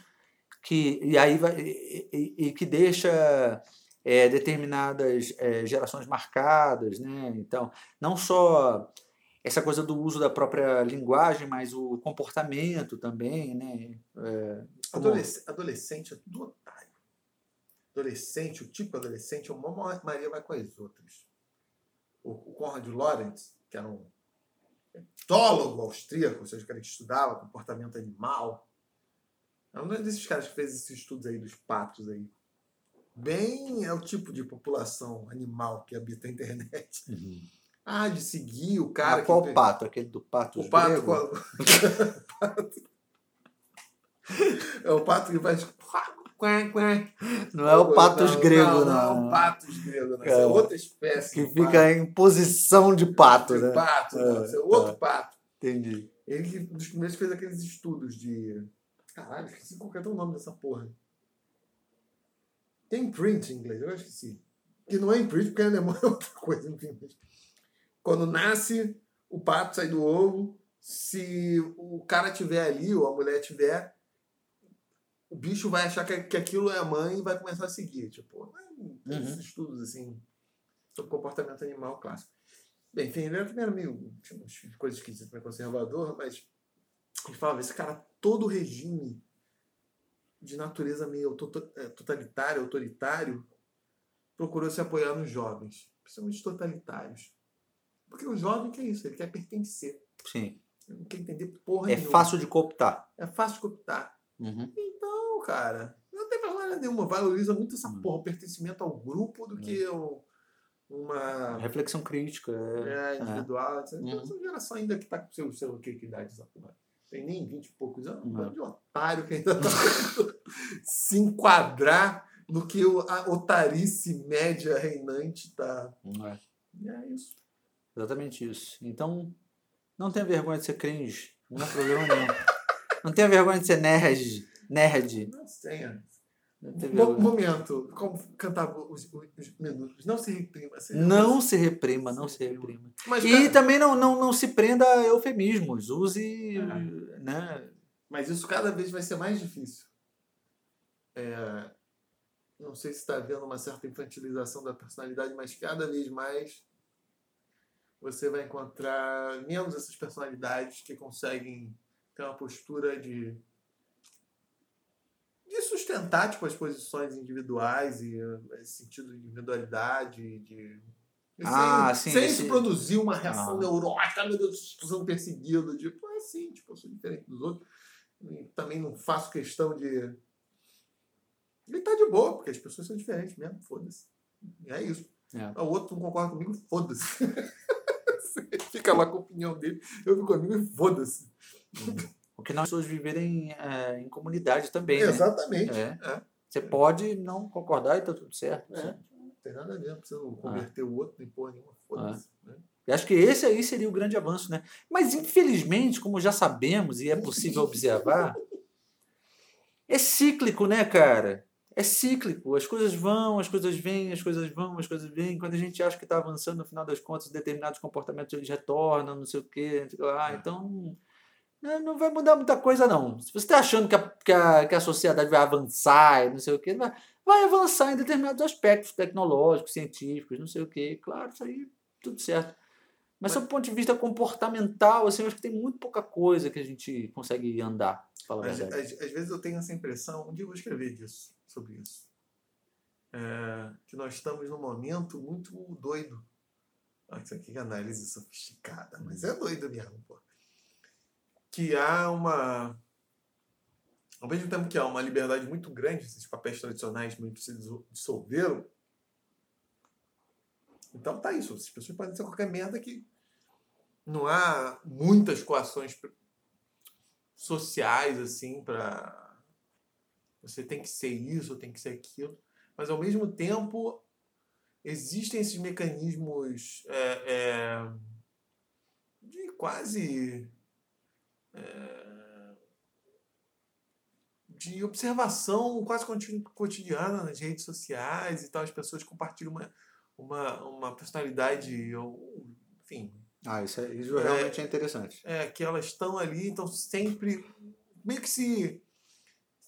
que, e aí vai, e, e- e que deixa é, determinadas é, gerações marcadas, né? Então, não só essa coisa do uso da própria linguagem, mas o comportamento também, né? É, como- Adolesc- adolescente é tudo otário. Adolescente, o tipo adolescente é uma Maria vai com as outras. O, o Conrad Lorenz, que era um etólogo austríaco, ou seja, o cara que estudava comportamento animal. É um desses caras que fez esses estudos aí dos patos aí. Bem é o tipo de população animal que habita a internet. Ah, de seguir o cara Ah, qual que... pato? Aquele do pato O pato a... É o pato que faz. Não é o patos Não, grego, não. não. Não é o patos grego, não. Isso É. é outra espécie. Que fica pato. em posição de pato, né? pato. É, Isso é outro é. pato. Entendi. Ele que dos primeiros fez aqueles estudos de. Caralho, esqueci qual que é o nome dessa porra. Tem imprint em inglês, eu esqueci. Que não é imprint, porque em alemão é outra coisa, enfim. mas Quando nasce, o pato sai do ovo. Se o cara tiver ali, ou a mulher tiver, o bicho vai achar que, que aquilo é a mãe e vai começar a seguir. Tipo, né, esses Uhum. estudos assim sobre comportamento animal clássico. Bem, enfim, ele era primeiro meio. tinha umas coisas esquisitas, meio conservador, mas ele falava: esse cara, todo regime de natureza meio eh, totalitário, autoritário, procurou se apoiar nos jovens, principalmente totalitários. Porque o jovem quer isso, ele quer pertencer. Sim. Ele não quer entender porra É nenhuma. fácil de cooptar. É fácil de cooptar. Uhum. Então, cara, não tem problema nenhuma. Valoriza muito essa Hum. porra, o pertencimento ao grupo, do que o- uma Reflexão crítica. É, é, individual. etc. Uhum. Essa geração ainda que tá com seu, seu que, que idade essa porra. Tem nem 20 e poucos anos. Um Uhum. bando de otário que ainda tá se enquadrar no que o- a otarice média reinante tá. é. E é isso. Exatamente isso. Então, não tenha vergonha de ser cringe. Não é problema nenhum. Não tenha vergonha de ser nerd. Nerd. Não tenha. Vergonha. momento. Como cantava os, os- os minutos. Não se reprima. seja não se reprima, não Se se reprima. Mas, E cara, também não, não, não se prenda a eufemismos. Use. É. Né? mas isso cada vez vai ser mais difícil. É, não sei se está havendo uma certa infantilização da personalidade, mas cada vez mais você vai encontrar menos essas personalidades que conseguem ter uma postura de de sustentar tipo, as posições individuais e uh, esse sentido de individualidade, de. Ah, sem, sim, sem esse- produzir uma reação Ah. neurótica, meu Deus, estou sendo perseguido. Tipo, é assim, tipo, eu sou diferente dos outros. E também não faço questão de. Ele tá de boa, porque as pessoas são diferentes mesmo, foda-se. É isso. É. O outro não concorda comigo, foda-se. Fica lá com a opinião dele, eu fico comigo e foda-se. O que nós pessoas viverem é, em comunidade também, né? Exatamente. É. É. Você pode não concordar e tá tudo certo. É. assim. Não tem nada a ver, não precisa converter o outro nem porra nenhuma, foda-se. né? E acho que esse aí seria o grande avanço, né? Mas, infelizmente, como já sabemos e é possível observar, é cíclico, né, cara? É cíclico. As coisas vão, as coisas vêm, as coisas vão, as coisas vêm. Quando a gente acha que está avançando, no final das contas, determinados comportamentos eles retornam, não sei o quê. lá. Então, né, não vai mudar muita coisa, não. Se você está achando que a, que, a, que a sociedade vai avançar e não sei o quê, vai, vai avançar em determinados aspectos tecnológicos, científicos, não sei o quê. Claro, isso aí, tudo certo. Mas, sob o ponto de vista comportamental, assim, eu acho que tem muito pouca coisa que a gente consegue andar, Às, às- às vezes eu tenho essa impressão, um dia eu vou escrever disso, sobre isso. É, que nós estamos num momento muito doido. Ah, Isso aqui é análise sofisticada, mas é doido mesmo, pô. Que há uma. Ao mesmo tempo que há uma liberdade muito grande, esses papéis tradicionais que se disso- dissolveram. Então tá isso. As pessoas podem ser qualquer merda que não há muitas coações sociais assim para você tem que ser isso, tem que ser aquilo, mas ao mesmo tempo existem esses mecanismos é, é, de quase é, de observação quase cotidiana nas redes sociais e tal, as pessoas compartilham uma, uma, uma personalidade, ou, enfim, Ah, isso, é, isso É. realmente é interessante. é, que elas estão ali, então sempre meio que se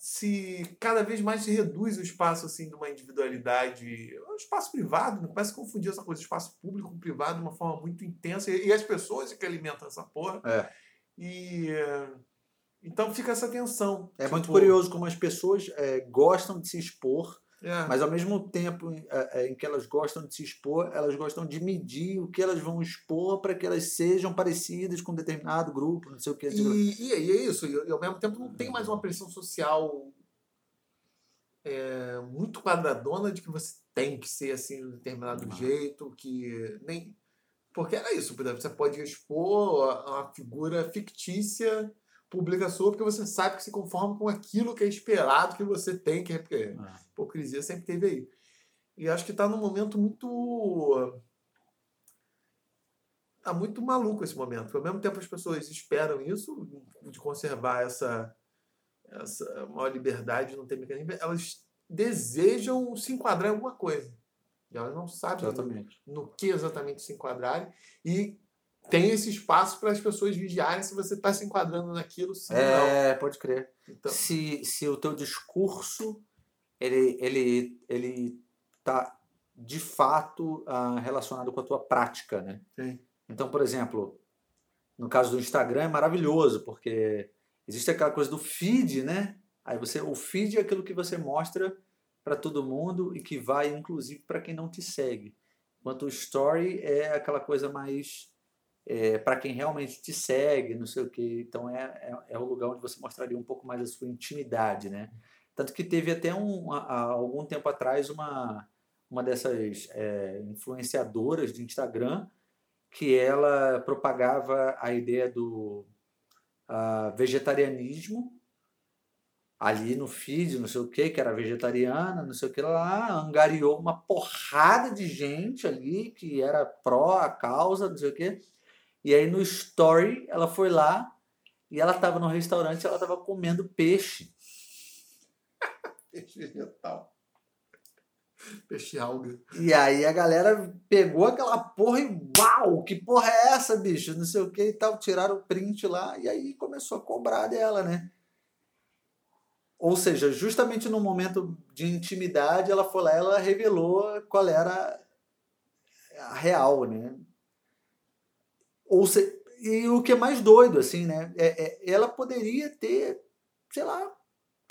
se cada vez mais se reduz o espaço assim de uma individualidade, o espaço privado, não começa a confundir essa coisa, espaço público com privado de uma forma muito intensa e, e as pessoas é que alimentam essa porra. É. E é, então fica essa tensão. É muito Tipo, curioso como as pessoas é, gostam de se expor, é, mas ao mesmo tempo é, é, em que elas gostam de se expor, elas gostam de medir o que elas vão expor para que elas sejam parecidas com um determinado grupo, não sei o que. E, e, e é isso, e, ao mesmo tempo não tem mais uma pressão social é, muito quadradona de que você tem que ser assim de um determinado Não. jeito, que nem. Porque era isso, por exemplo, você pode expor uma figura fictícia pública sua, porque você sabe que se conforma com aquilo que é esperado que você tem, que é porque Ah, hipocrisia sempre teve aí. E acho que está num momento muito. Tá muito maluco esse momento. Ao mesmo tempo as pessoas esperam isso, de conservar essa, essa maior liberdade, não ter mecanismo, elas desejam se enquadrar em alguma coisa. E elas não sabem exatamente. no que exatamente se enquadrarem. E tem esse espaço para as pessoas vigiarem se você está se enquadrando naquilo, sim ou não. É, pode crer. Então, Se, se o teu discurso ele ele ele tá de fato ah, relacionado com a tua prática, né? Sim. Então, por exemplo, no caso do Instagram é maravilhoso porque existe aquela coisa do feed, né? Aí você o feed é aquilo que você mostra para todo mundo e que vai inclusive para quem não te segue. Enquanto o story é aquela coisa mais é, para quem realmente te segue, não sei o que. Então é, é, é o lugar onde você mostraria um pouco mais a sua intimidade, né? Tanto que teve até um, algum tempo atrás uma, uma dessas é, influenciadoras de Instagram que ela propagava a ideia do ah, vegetarianismo ali no feed, não sei o que, que era vegetariana, não sei o que lá, angariou uma porrada de gente ali que era pró a causa, não sei o que. E aí no story ela foi lá e ela estava no restaurante, ela estava comendo peixe. peixe vegetal. Peixe alga. E aí a galera pegou aquela porra e uau, que porra é essa, bicho? Não sei o que e tal, tiraram o print lá e aí começou a cobrar dela, né? Ou seja, justamente no momento de intimidade, ela foi lá, ela revelou qual era a real, né? Ou se, e o que é mais doido, assim, né? É, é, ela poderia ter, sei lá,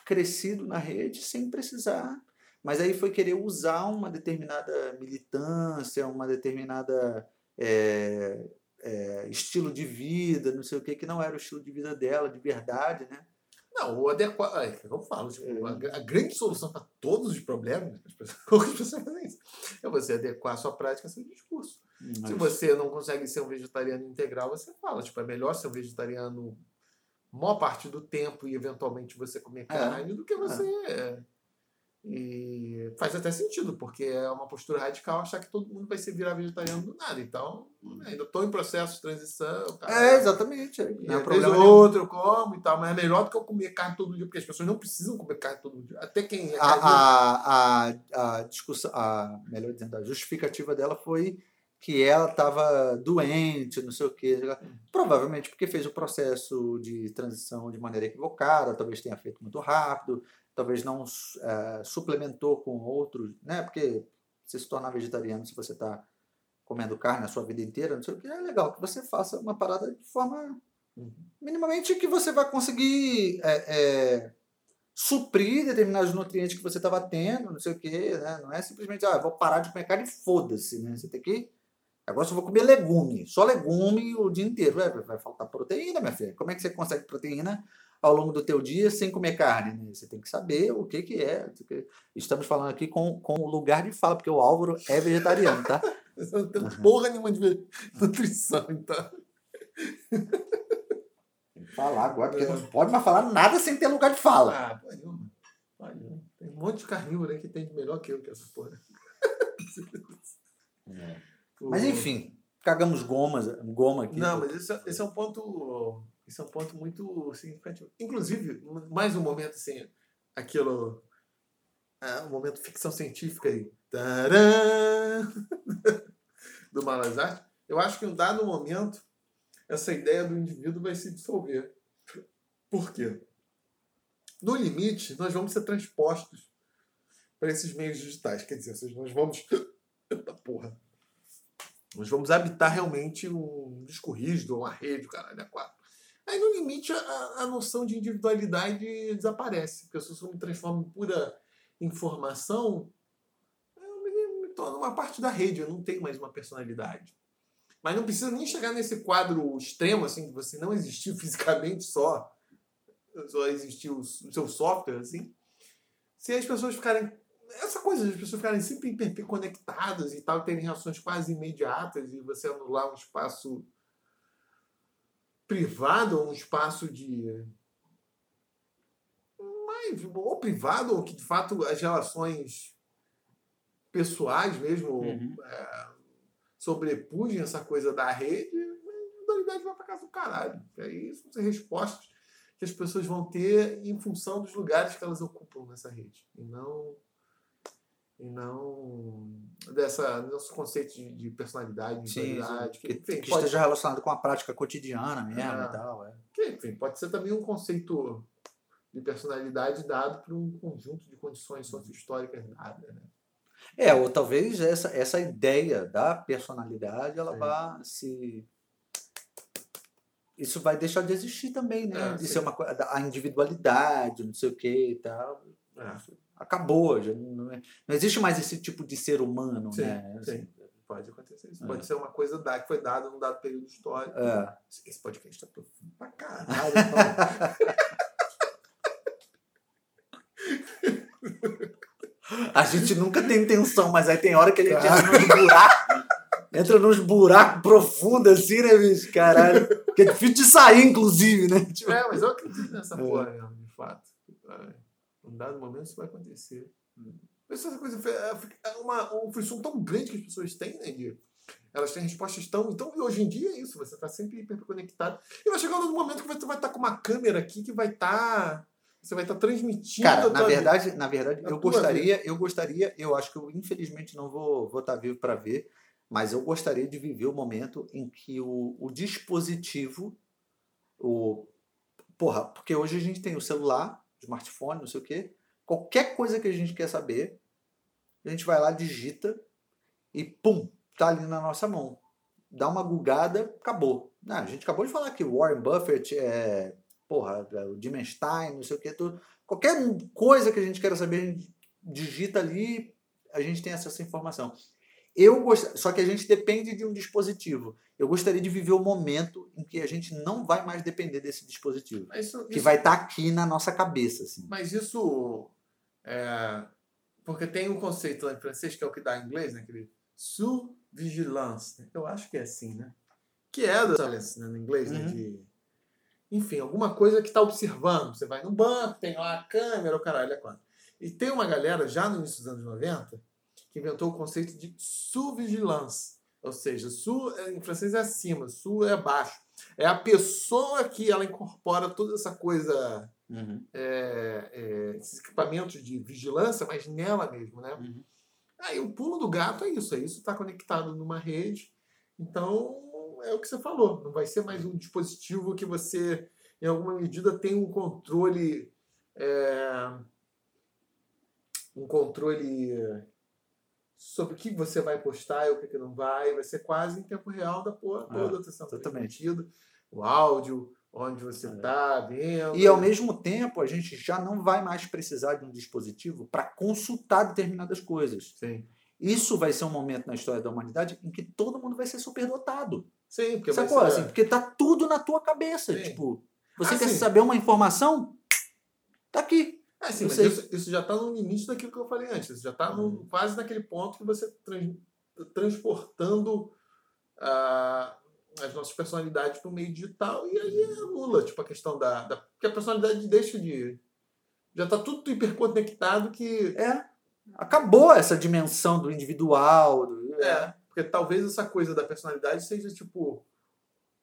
crescido na rede sem precisar. Mas aí foi querer usar uma determinada militância, uma determinada é, é, estilo de vida, não sei o que, que não era o estilo de vida dela, de verdade, né? Não, o adequado. É, eu falo, tipo, a, a, grande solução para todos os problemas, as pessoas, como as pessoas fazem isso? É você adequar a sua prática ao seu discurso. Mas... Se você não consegue ser um vegetariano integral, você fala, tipo, é melhor ser um vegetariano maior parte do tempo e eventualmente você comer carne é. do que você. É. E faz até sentido, porque é uma postura radical achar que todo mundo vai ser virar vegetariano do nada. Então, ainda estou em processo de transição. Cara, é, exatamente. É. E às outro eu como e tal, mas é melhor do que eu comer carne todo dia, porque as pessoas não precisam comer carne todo dia. Até quem é a, a, a, a discussão, a, melhor dizendo, a justificativa dela foi que ela estava doente, não sei o quê. Provavelmente porque fez o processo de transição de maneira equivocada, talvez tenha feito muito rápido, talvez não uh, suplementou com outros, né? Porque você se tornar vegetariano se você está comendo carne a sua vida inteira, não sei o que, é legal que você faça uma parada de forma uhum. minimamente que você vai conseguir é, é, suprir determinados nutrientes que você estava tendo, não sei o que, né? Não é simplesmente, ah, vou parar de comer carne e foda-se, né? Você tem que Agora só vou comer legume, só legume o dia inteiro. Vai, vai faltar proteína, minha filha. Como é que você consegue proteína ao longo do teu dia sem comer carne? Né? Você tem que saber o que, que é. Estamos falando aqui com, com o lugar de fala, porque o Álvaro é vegetariano, tá? Você não tem porra nenhuma de nutrição, então. Falar agora, porque não pode mais falar nada sem ter lugar de fala. Ah, pode. Tem um monte de carnívoro aí que tem de melhor que eu, que essa porra. É. Mas enfim, cagamos gomas, goma aqui. Não, mas esse, é, esse é um ponto. Esse é um ponto muito significativo. Inclusive, mais um momento assim, aquilo. É, um momento ficção científica aí. Tcharam! do Malazar. Eu acho que em um dado momento, essa ideia do indivíduo vai se dissolver. Por quê? No limite, nós vamos ser transpostos para esses meios digitais. Quer dizer, nós vamos. Eita porra! Nós vamos habitar realmente um disco rígido, uma rede, caralho, a quatro. Aí, no limite, a, a noção de individualidade desaparece. Porque se eu me transformo em pura informação, eu me, me torno uma parte da rede, eu não tenho mais uma personalidade. Mas não precisa nem chegar nesse quadro extremo, assim, de você não existir fisicamente só, só existir o, o seu software, assim. Se as pessoas ficarem essa coisa de as pessoas ficarem sempre hiperconectadas e tal, terem reações quase imediatas e você anular um espaço privado, um espaço de. Mais, ou privado, ou que de fato as relações pessoais mesmo uhum. é, sobrepujem essa coisa da rede, a individualidade vai para casa do caralho. E aí são as respostas que as pessoas vão ter em função dos lugares que elas ocupam nessa rede. E não e não dessa nosso conceito de, de personalidade, sim, sim. que, enfim, que pode... esteja relacionado com a prática cotidiana mesmo é. e tal. É. Que, enfim, pode ser também um conceito de personalidade dado por um conjunto de condições sociohistóricas dadas. Né? É, ou talvez essa, essa ideia da personalidade ela é. vá se isso vai deixar de existir também, né? É, de sim. ser uma a individualidade, não sei o que e tal. É acabou. Já não, é, não existe mais esse tipo de ser humano, sim, né? Assim, Pode acontecer isso. É. Pode ser uma coisa da, que foi dada num dado período histórico. É. Esse podcast tá profundo pra caralho. A gente nunca tem intenção, mas aí tem hora que a gente entra nos buracos. Entra nos buracos profundos assim, né, bicho? Caralho. Que é difícil de sair, inclusive, né? Tipo... É, mas eu acredito nessa é. porra mesmo, de fato. É um dado momento isso vai acontecer. Hum. Essa coisa é, é uma, um frisson tão grande que as pessoas têm, né, de, elas têm respostas tão. Então, hoje em dia é isso, você está sempre hiperconectado. E vai chegar um momento que você vai estar tá com uma câmera aqui que vai estar. Tá, você vai estar tá transmitindo. Cara, na verdade, vida. na verdade, eu gostaria, vida. eu gostaria, eu acho que eu infelizmente não vou, vou estar tá vivo para ver, mas eu gostaria de viver o momento em que o, o dispositivo, o. Porra, porque hoje a gente tem o celular, smartphone, não sei o quê. Qualquer coisa que a gente quer saber, a gente vai lá, digita e pum, tá ali na nossa mão. Dá uma gugada, acabou. Não, a gente acabou de falar que Warren Buffett, é, porra, é o Dimenstein, não sei o que, tudo. Qualquer coisa que a gente queira saber, a gente digita ali, a gente tem acesso à informação. Eu gost... Só que a gente depende de um dispositivo. Eu gostaria de viver o momento em que a gente não vai mais depender desse dispositivo. Isso, Que isso- vai estar aqui na nossa cabeça. Assim. Mas isso. É, porque tem um conceito lá em francês, que é o que dá em inglês, né? Aquele sous-vigilance. né? Eu acho que é assim, né? Que é do né? no inglês, né? Uhum. De, enfim, alguma coisa que está observando. Você vai no banco, tem lá a câmera, o caralho, é quatro. E tem uma galera, já no início dos anos 90, que inventou o conceito de sous-vigilance. Ou seja, sous é- em francês é acima, sous é abaixo. É a pessoa que ela incorpora toda essa coisa é, é, esses equipamentos de vigilância, mas nela mesmo, né? Uhum. Aí o pulo do gato é isso, é isso está conectado numa rede, então é o que você falou, não vai ser mais um dispositivo que você, em alguma medida, tem um controle, é, um controle sobre o que você vai postar e o que que não vai, vai ser quase em tempo real da porra É, toda, está sendo transmitido, o áudio, onde você É. está vendo. E ao mesmo tempo, a gente já não vai mais precisar de um dispositivo para consultar determinadas coisas. Sim. Isso vai ser um momento na história da humanidade em que todo mundo vai ser superdotado. Sim, porque vai Sacou? ser- Assim, porque tá tudo na tua cabeça. Sim. Tipo, você Ah, quer sim. saber uma informação? Tá aqui. É, sim, mas isso, isso já está no limite daquilo que eu falei antes. Isso já está Uhum. quase naquele ponto que você trans- transportando ah, as nossas personalidades para o meio digital e aí anula tipo, a questão da, da. Porque a personalidade deixa de. Já está tudo hiperconectado que. É. Acabou essa dimensão do individual. do- É, porque talvez essa coisa da personalidade seja tipo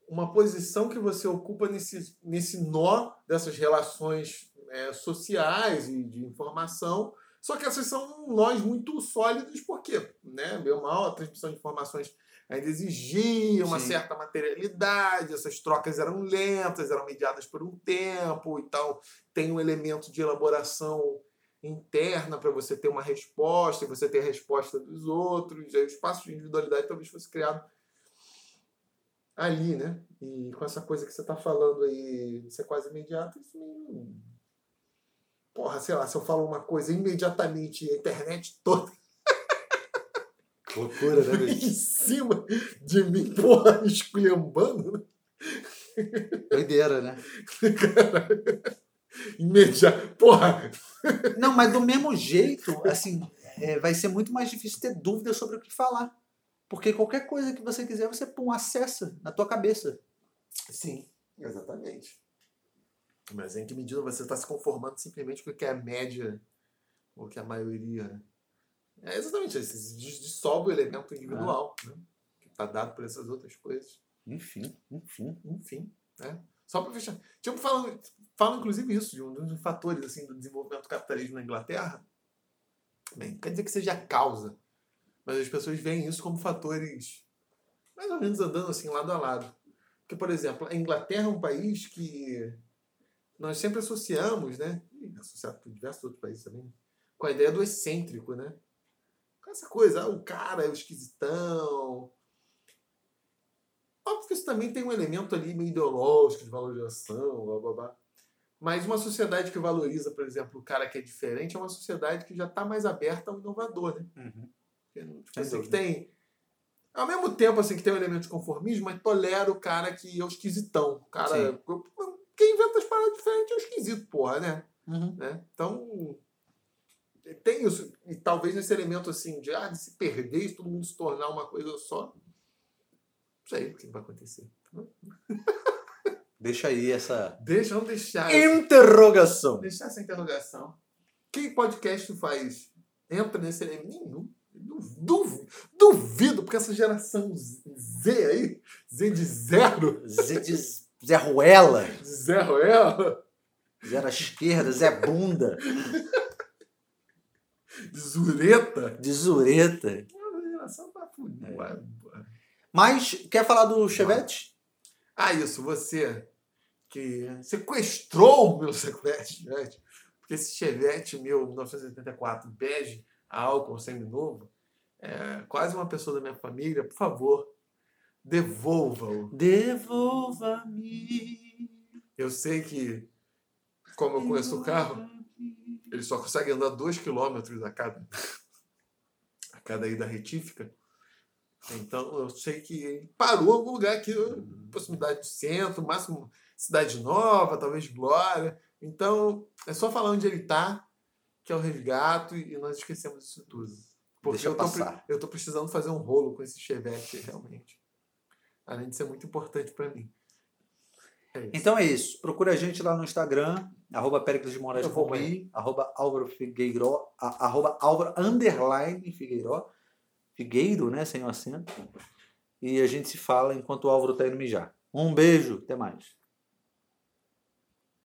uma posição que você ocupa nesse, nesse nó dessas relações é, sociais e de informação. Só que essas são nós muito sólidos, porque, né, ou mal, a transmissão de informações ainda exigia uma Sim. certa materialidade, essas trocas eram lentas, eram mediadas por um tempo e tal. Tem um elemento de elaboração interna para você ter uma resposta e você ter a resposta dos outros. Aí o espaço de individualidade talvez fosse criado ali, né? E com essa coisa que você está falando aí, ser quase imediato, isso meio. Porra, sei lá, se eu falo uma coisa imediatamente, a internet toda Loucura, né, em cima de mim, porra, me esculhambando, né? Doideira, né? Imediato. Porra! Não, mas do mesmo jeito, assim, é, vai ser muito mais difícil ter dúvida sobre o que falar. Porque qualquer coisa que você quiser, você pum, acessa na tua cabeça. Sim, exatamente. Mas em que medida você está se conformando simplesmente com o que é a média ou que é a maioria? É exatamente isso. Isso dis- dissolve o elemento individual, né? que está dado por essas outras coisas. Enfim, enfim. Enfim, né? Só para fechar. Tipo, falam, falam inclusive isso, de um dos fatores assim, do desenvolvimento do capitalismo na Inglaterra. Bem, não quer dizer que seja a causa, mas as pessoas veem isso como fatores mais ou menos andando assim lado a lado. Porque, por exemplo, a Inglaterra é um país que nós sempre associamos, né? Associado por diversos outros países também, com a ideia do excêntrico, né? Com essa coisa, ah, o cara é o esquisitão, Óbvio que isso também tem um elemento ali meio ideológico, de valorização, blá blá blá. Mas uma sociedade que valoriza, por exemplo, o cara que é diferente é uma sociedade que já está mais aberta ao inovador, né? Uhum. Tipo, assim, que tem. Ao mesmo tempo assim, que tem um elemento de conformismo, mas tolera o cara que é o esquisitão. O cara. Sim. Quem inventa as paradas diferentes é o esquisito, porra, né? Uhum. né? Então, tem isso. E talvez nesse elemento assim de, ah, de se perder e todo mundo se tornar uma coisa só. Não sei o que vai acontecer. Deixa aí essa Deixa, vamos deixar, interrogação. deixar essa interrogação. Que podcast faz? Entra nesse elemento? Nenhum. Duvido, duvido, porque essa geração Z aí, Z de zero, Zé, de, Zé Ruela, de zero é, Zé à esquerda, Zé Bunda, zureta. de Zureta. Fudida. Mas, quer falar do Chevette? Ah, isso, você que sequestrou o meu Chevette? Porque esse Chevette meu, 1984, bege, álcool, seminovo, é quase uma pessoa da minha família, por favor, devolva-o. Devolva-me. Eu sei que, como eu conheço o carro, ele só consegue andar 2 km a cada, a cada ida retífica. Então eu sei que ele parou em algum lugar aqui, proximidade do centro, máximo Cidade Nova, talvez Glória. Então é só falar onde ele está, que é o resgato, e nós esquecemos isso tudo. Porque Deixa eu tô, passar. eu tô precisando fazer um rolo com esse Chevette, realmente. Além de ser muito importante para mim. É. Então é isso. Procura a gente lá no Instagram, arroba Péricles de Moraes arroba Álvaro Figueiró, arroba Álvaro underline Figueiró, Figueiro, né, sem o acento. E a gente se fala enquanto o Álvaro tá indo mijar. Um beijo, até mais.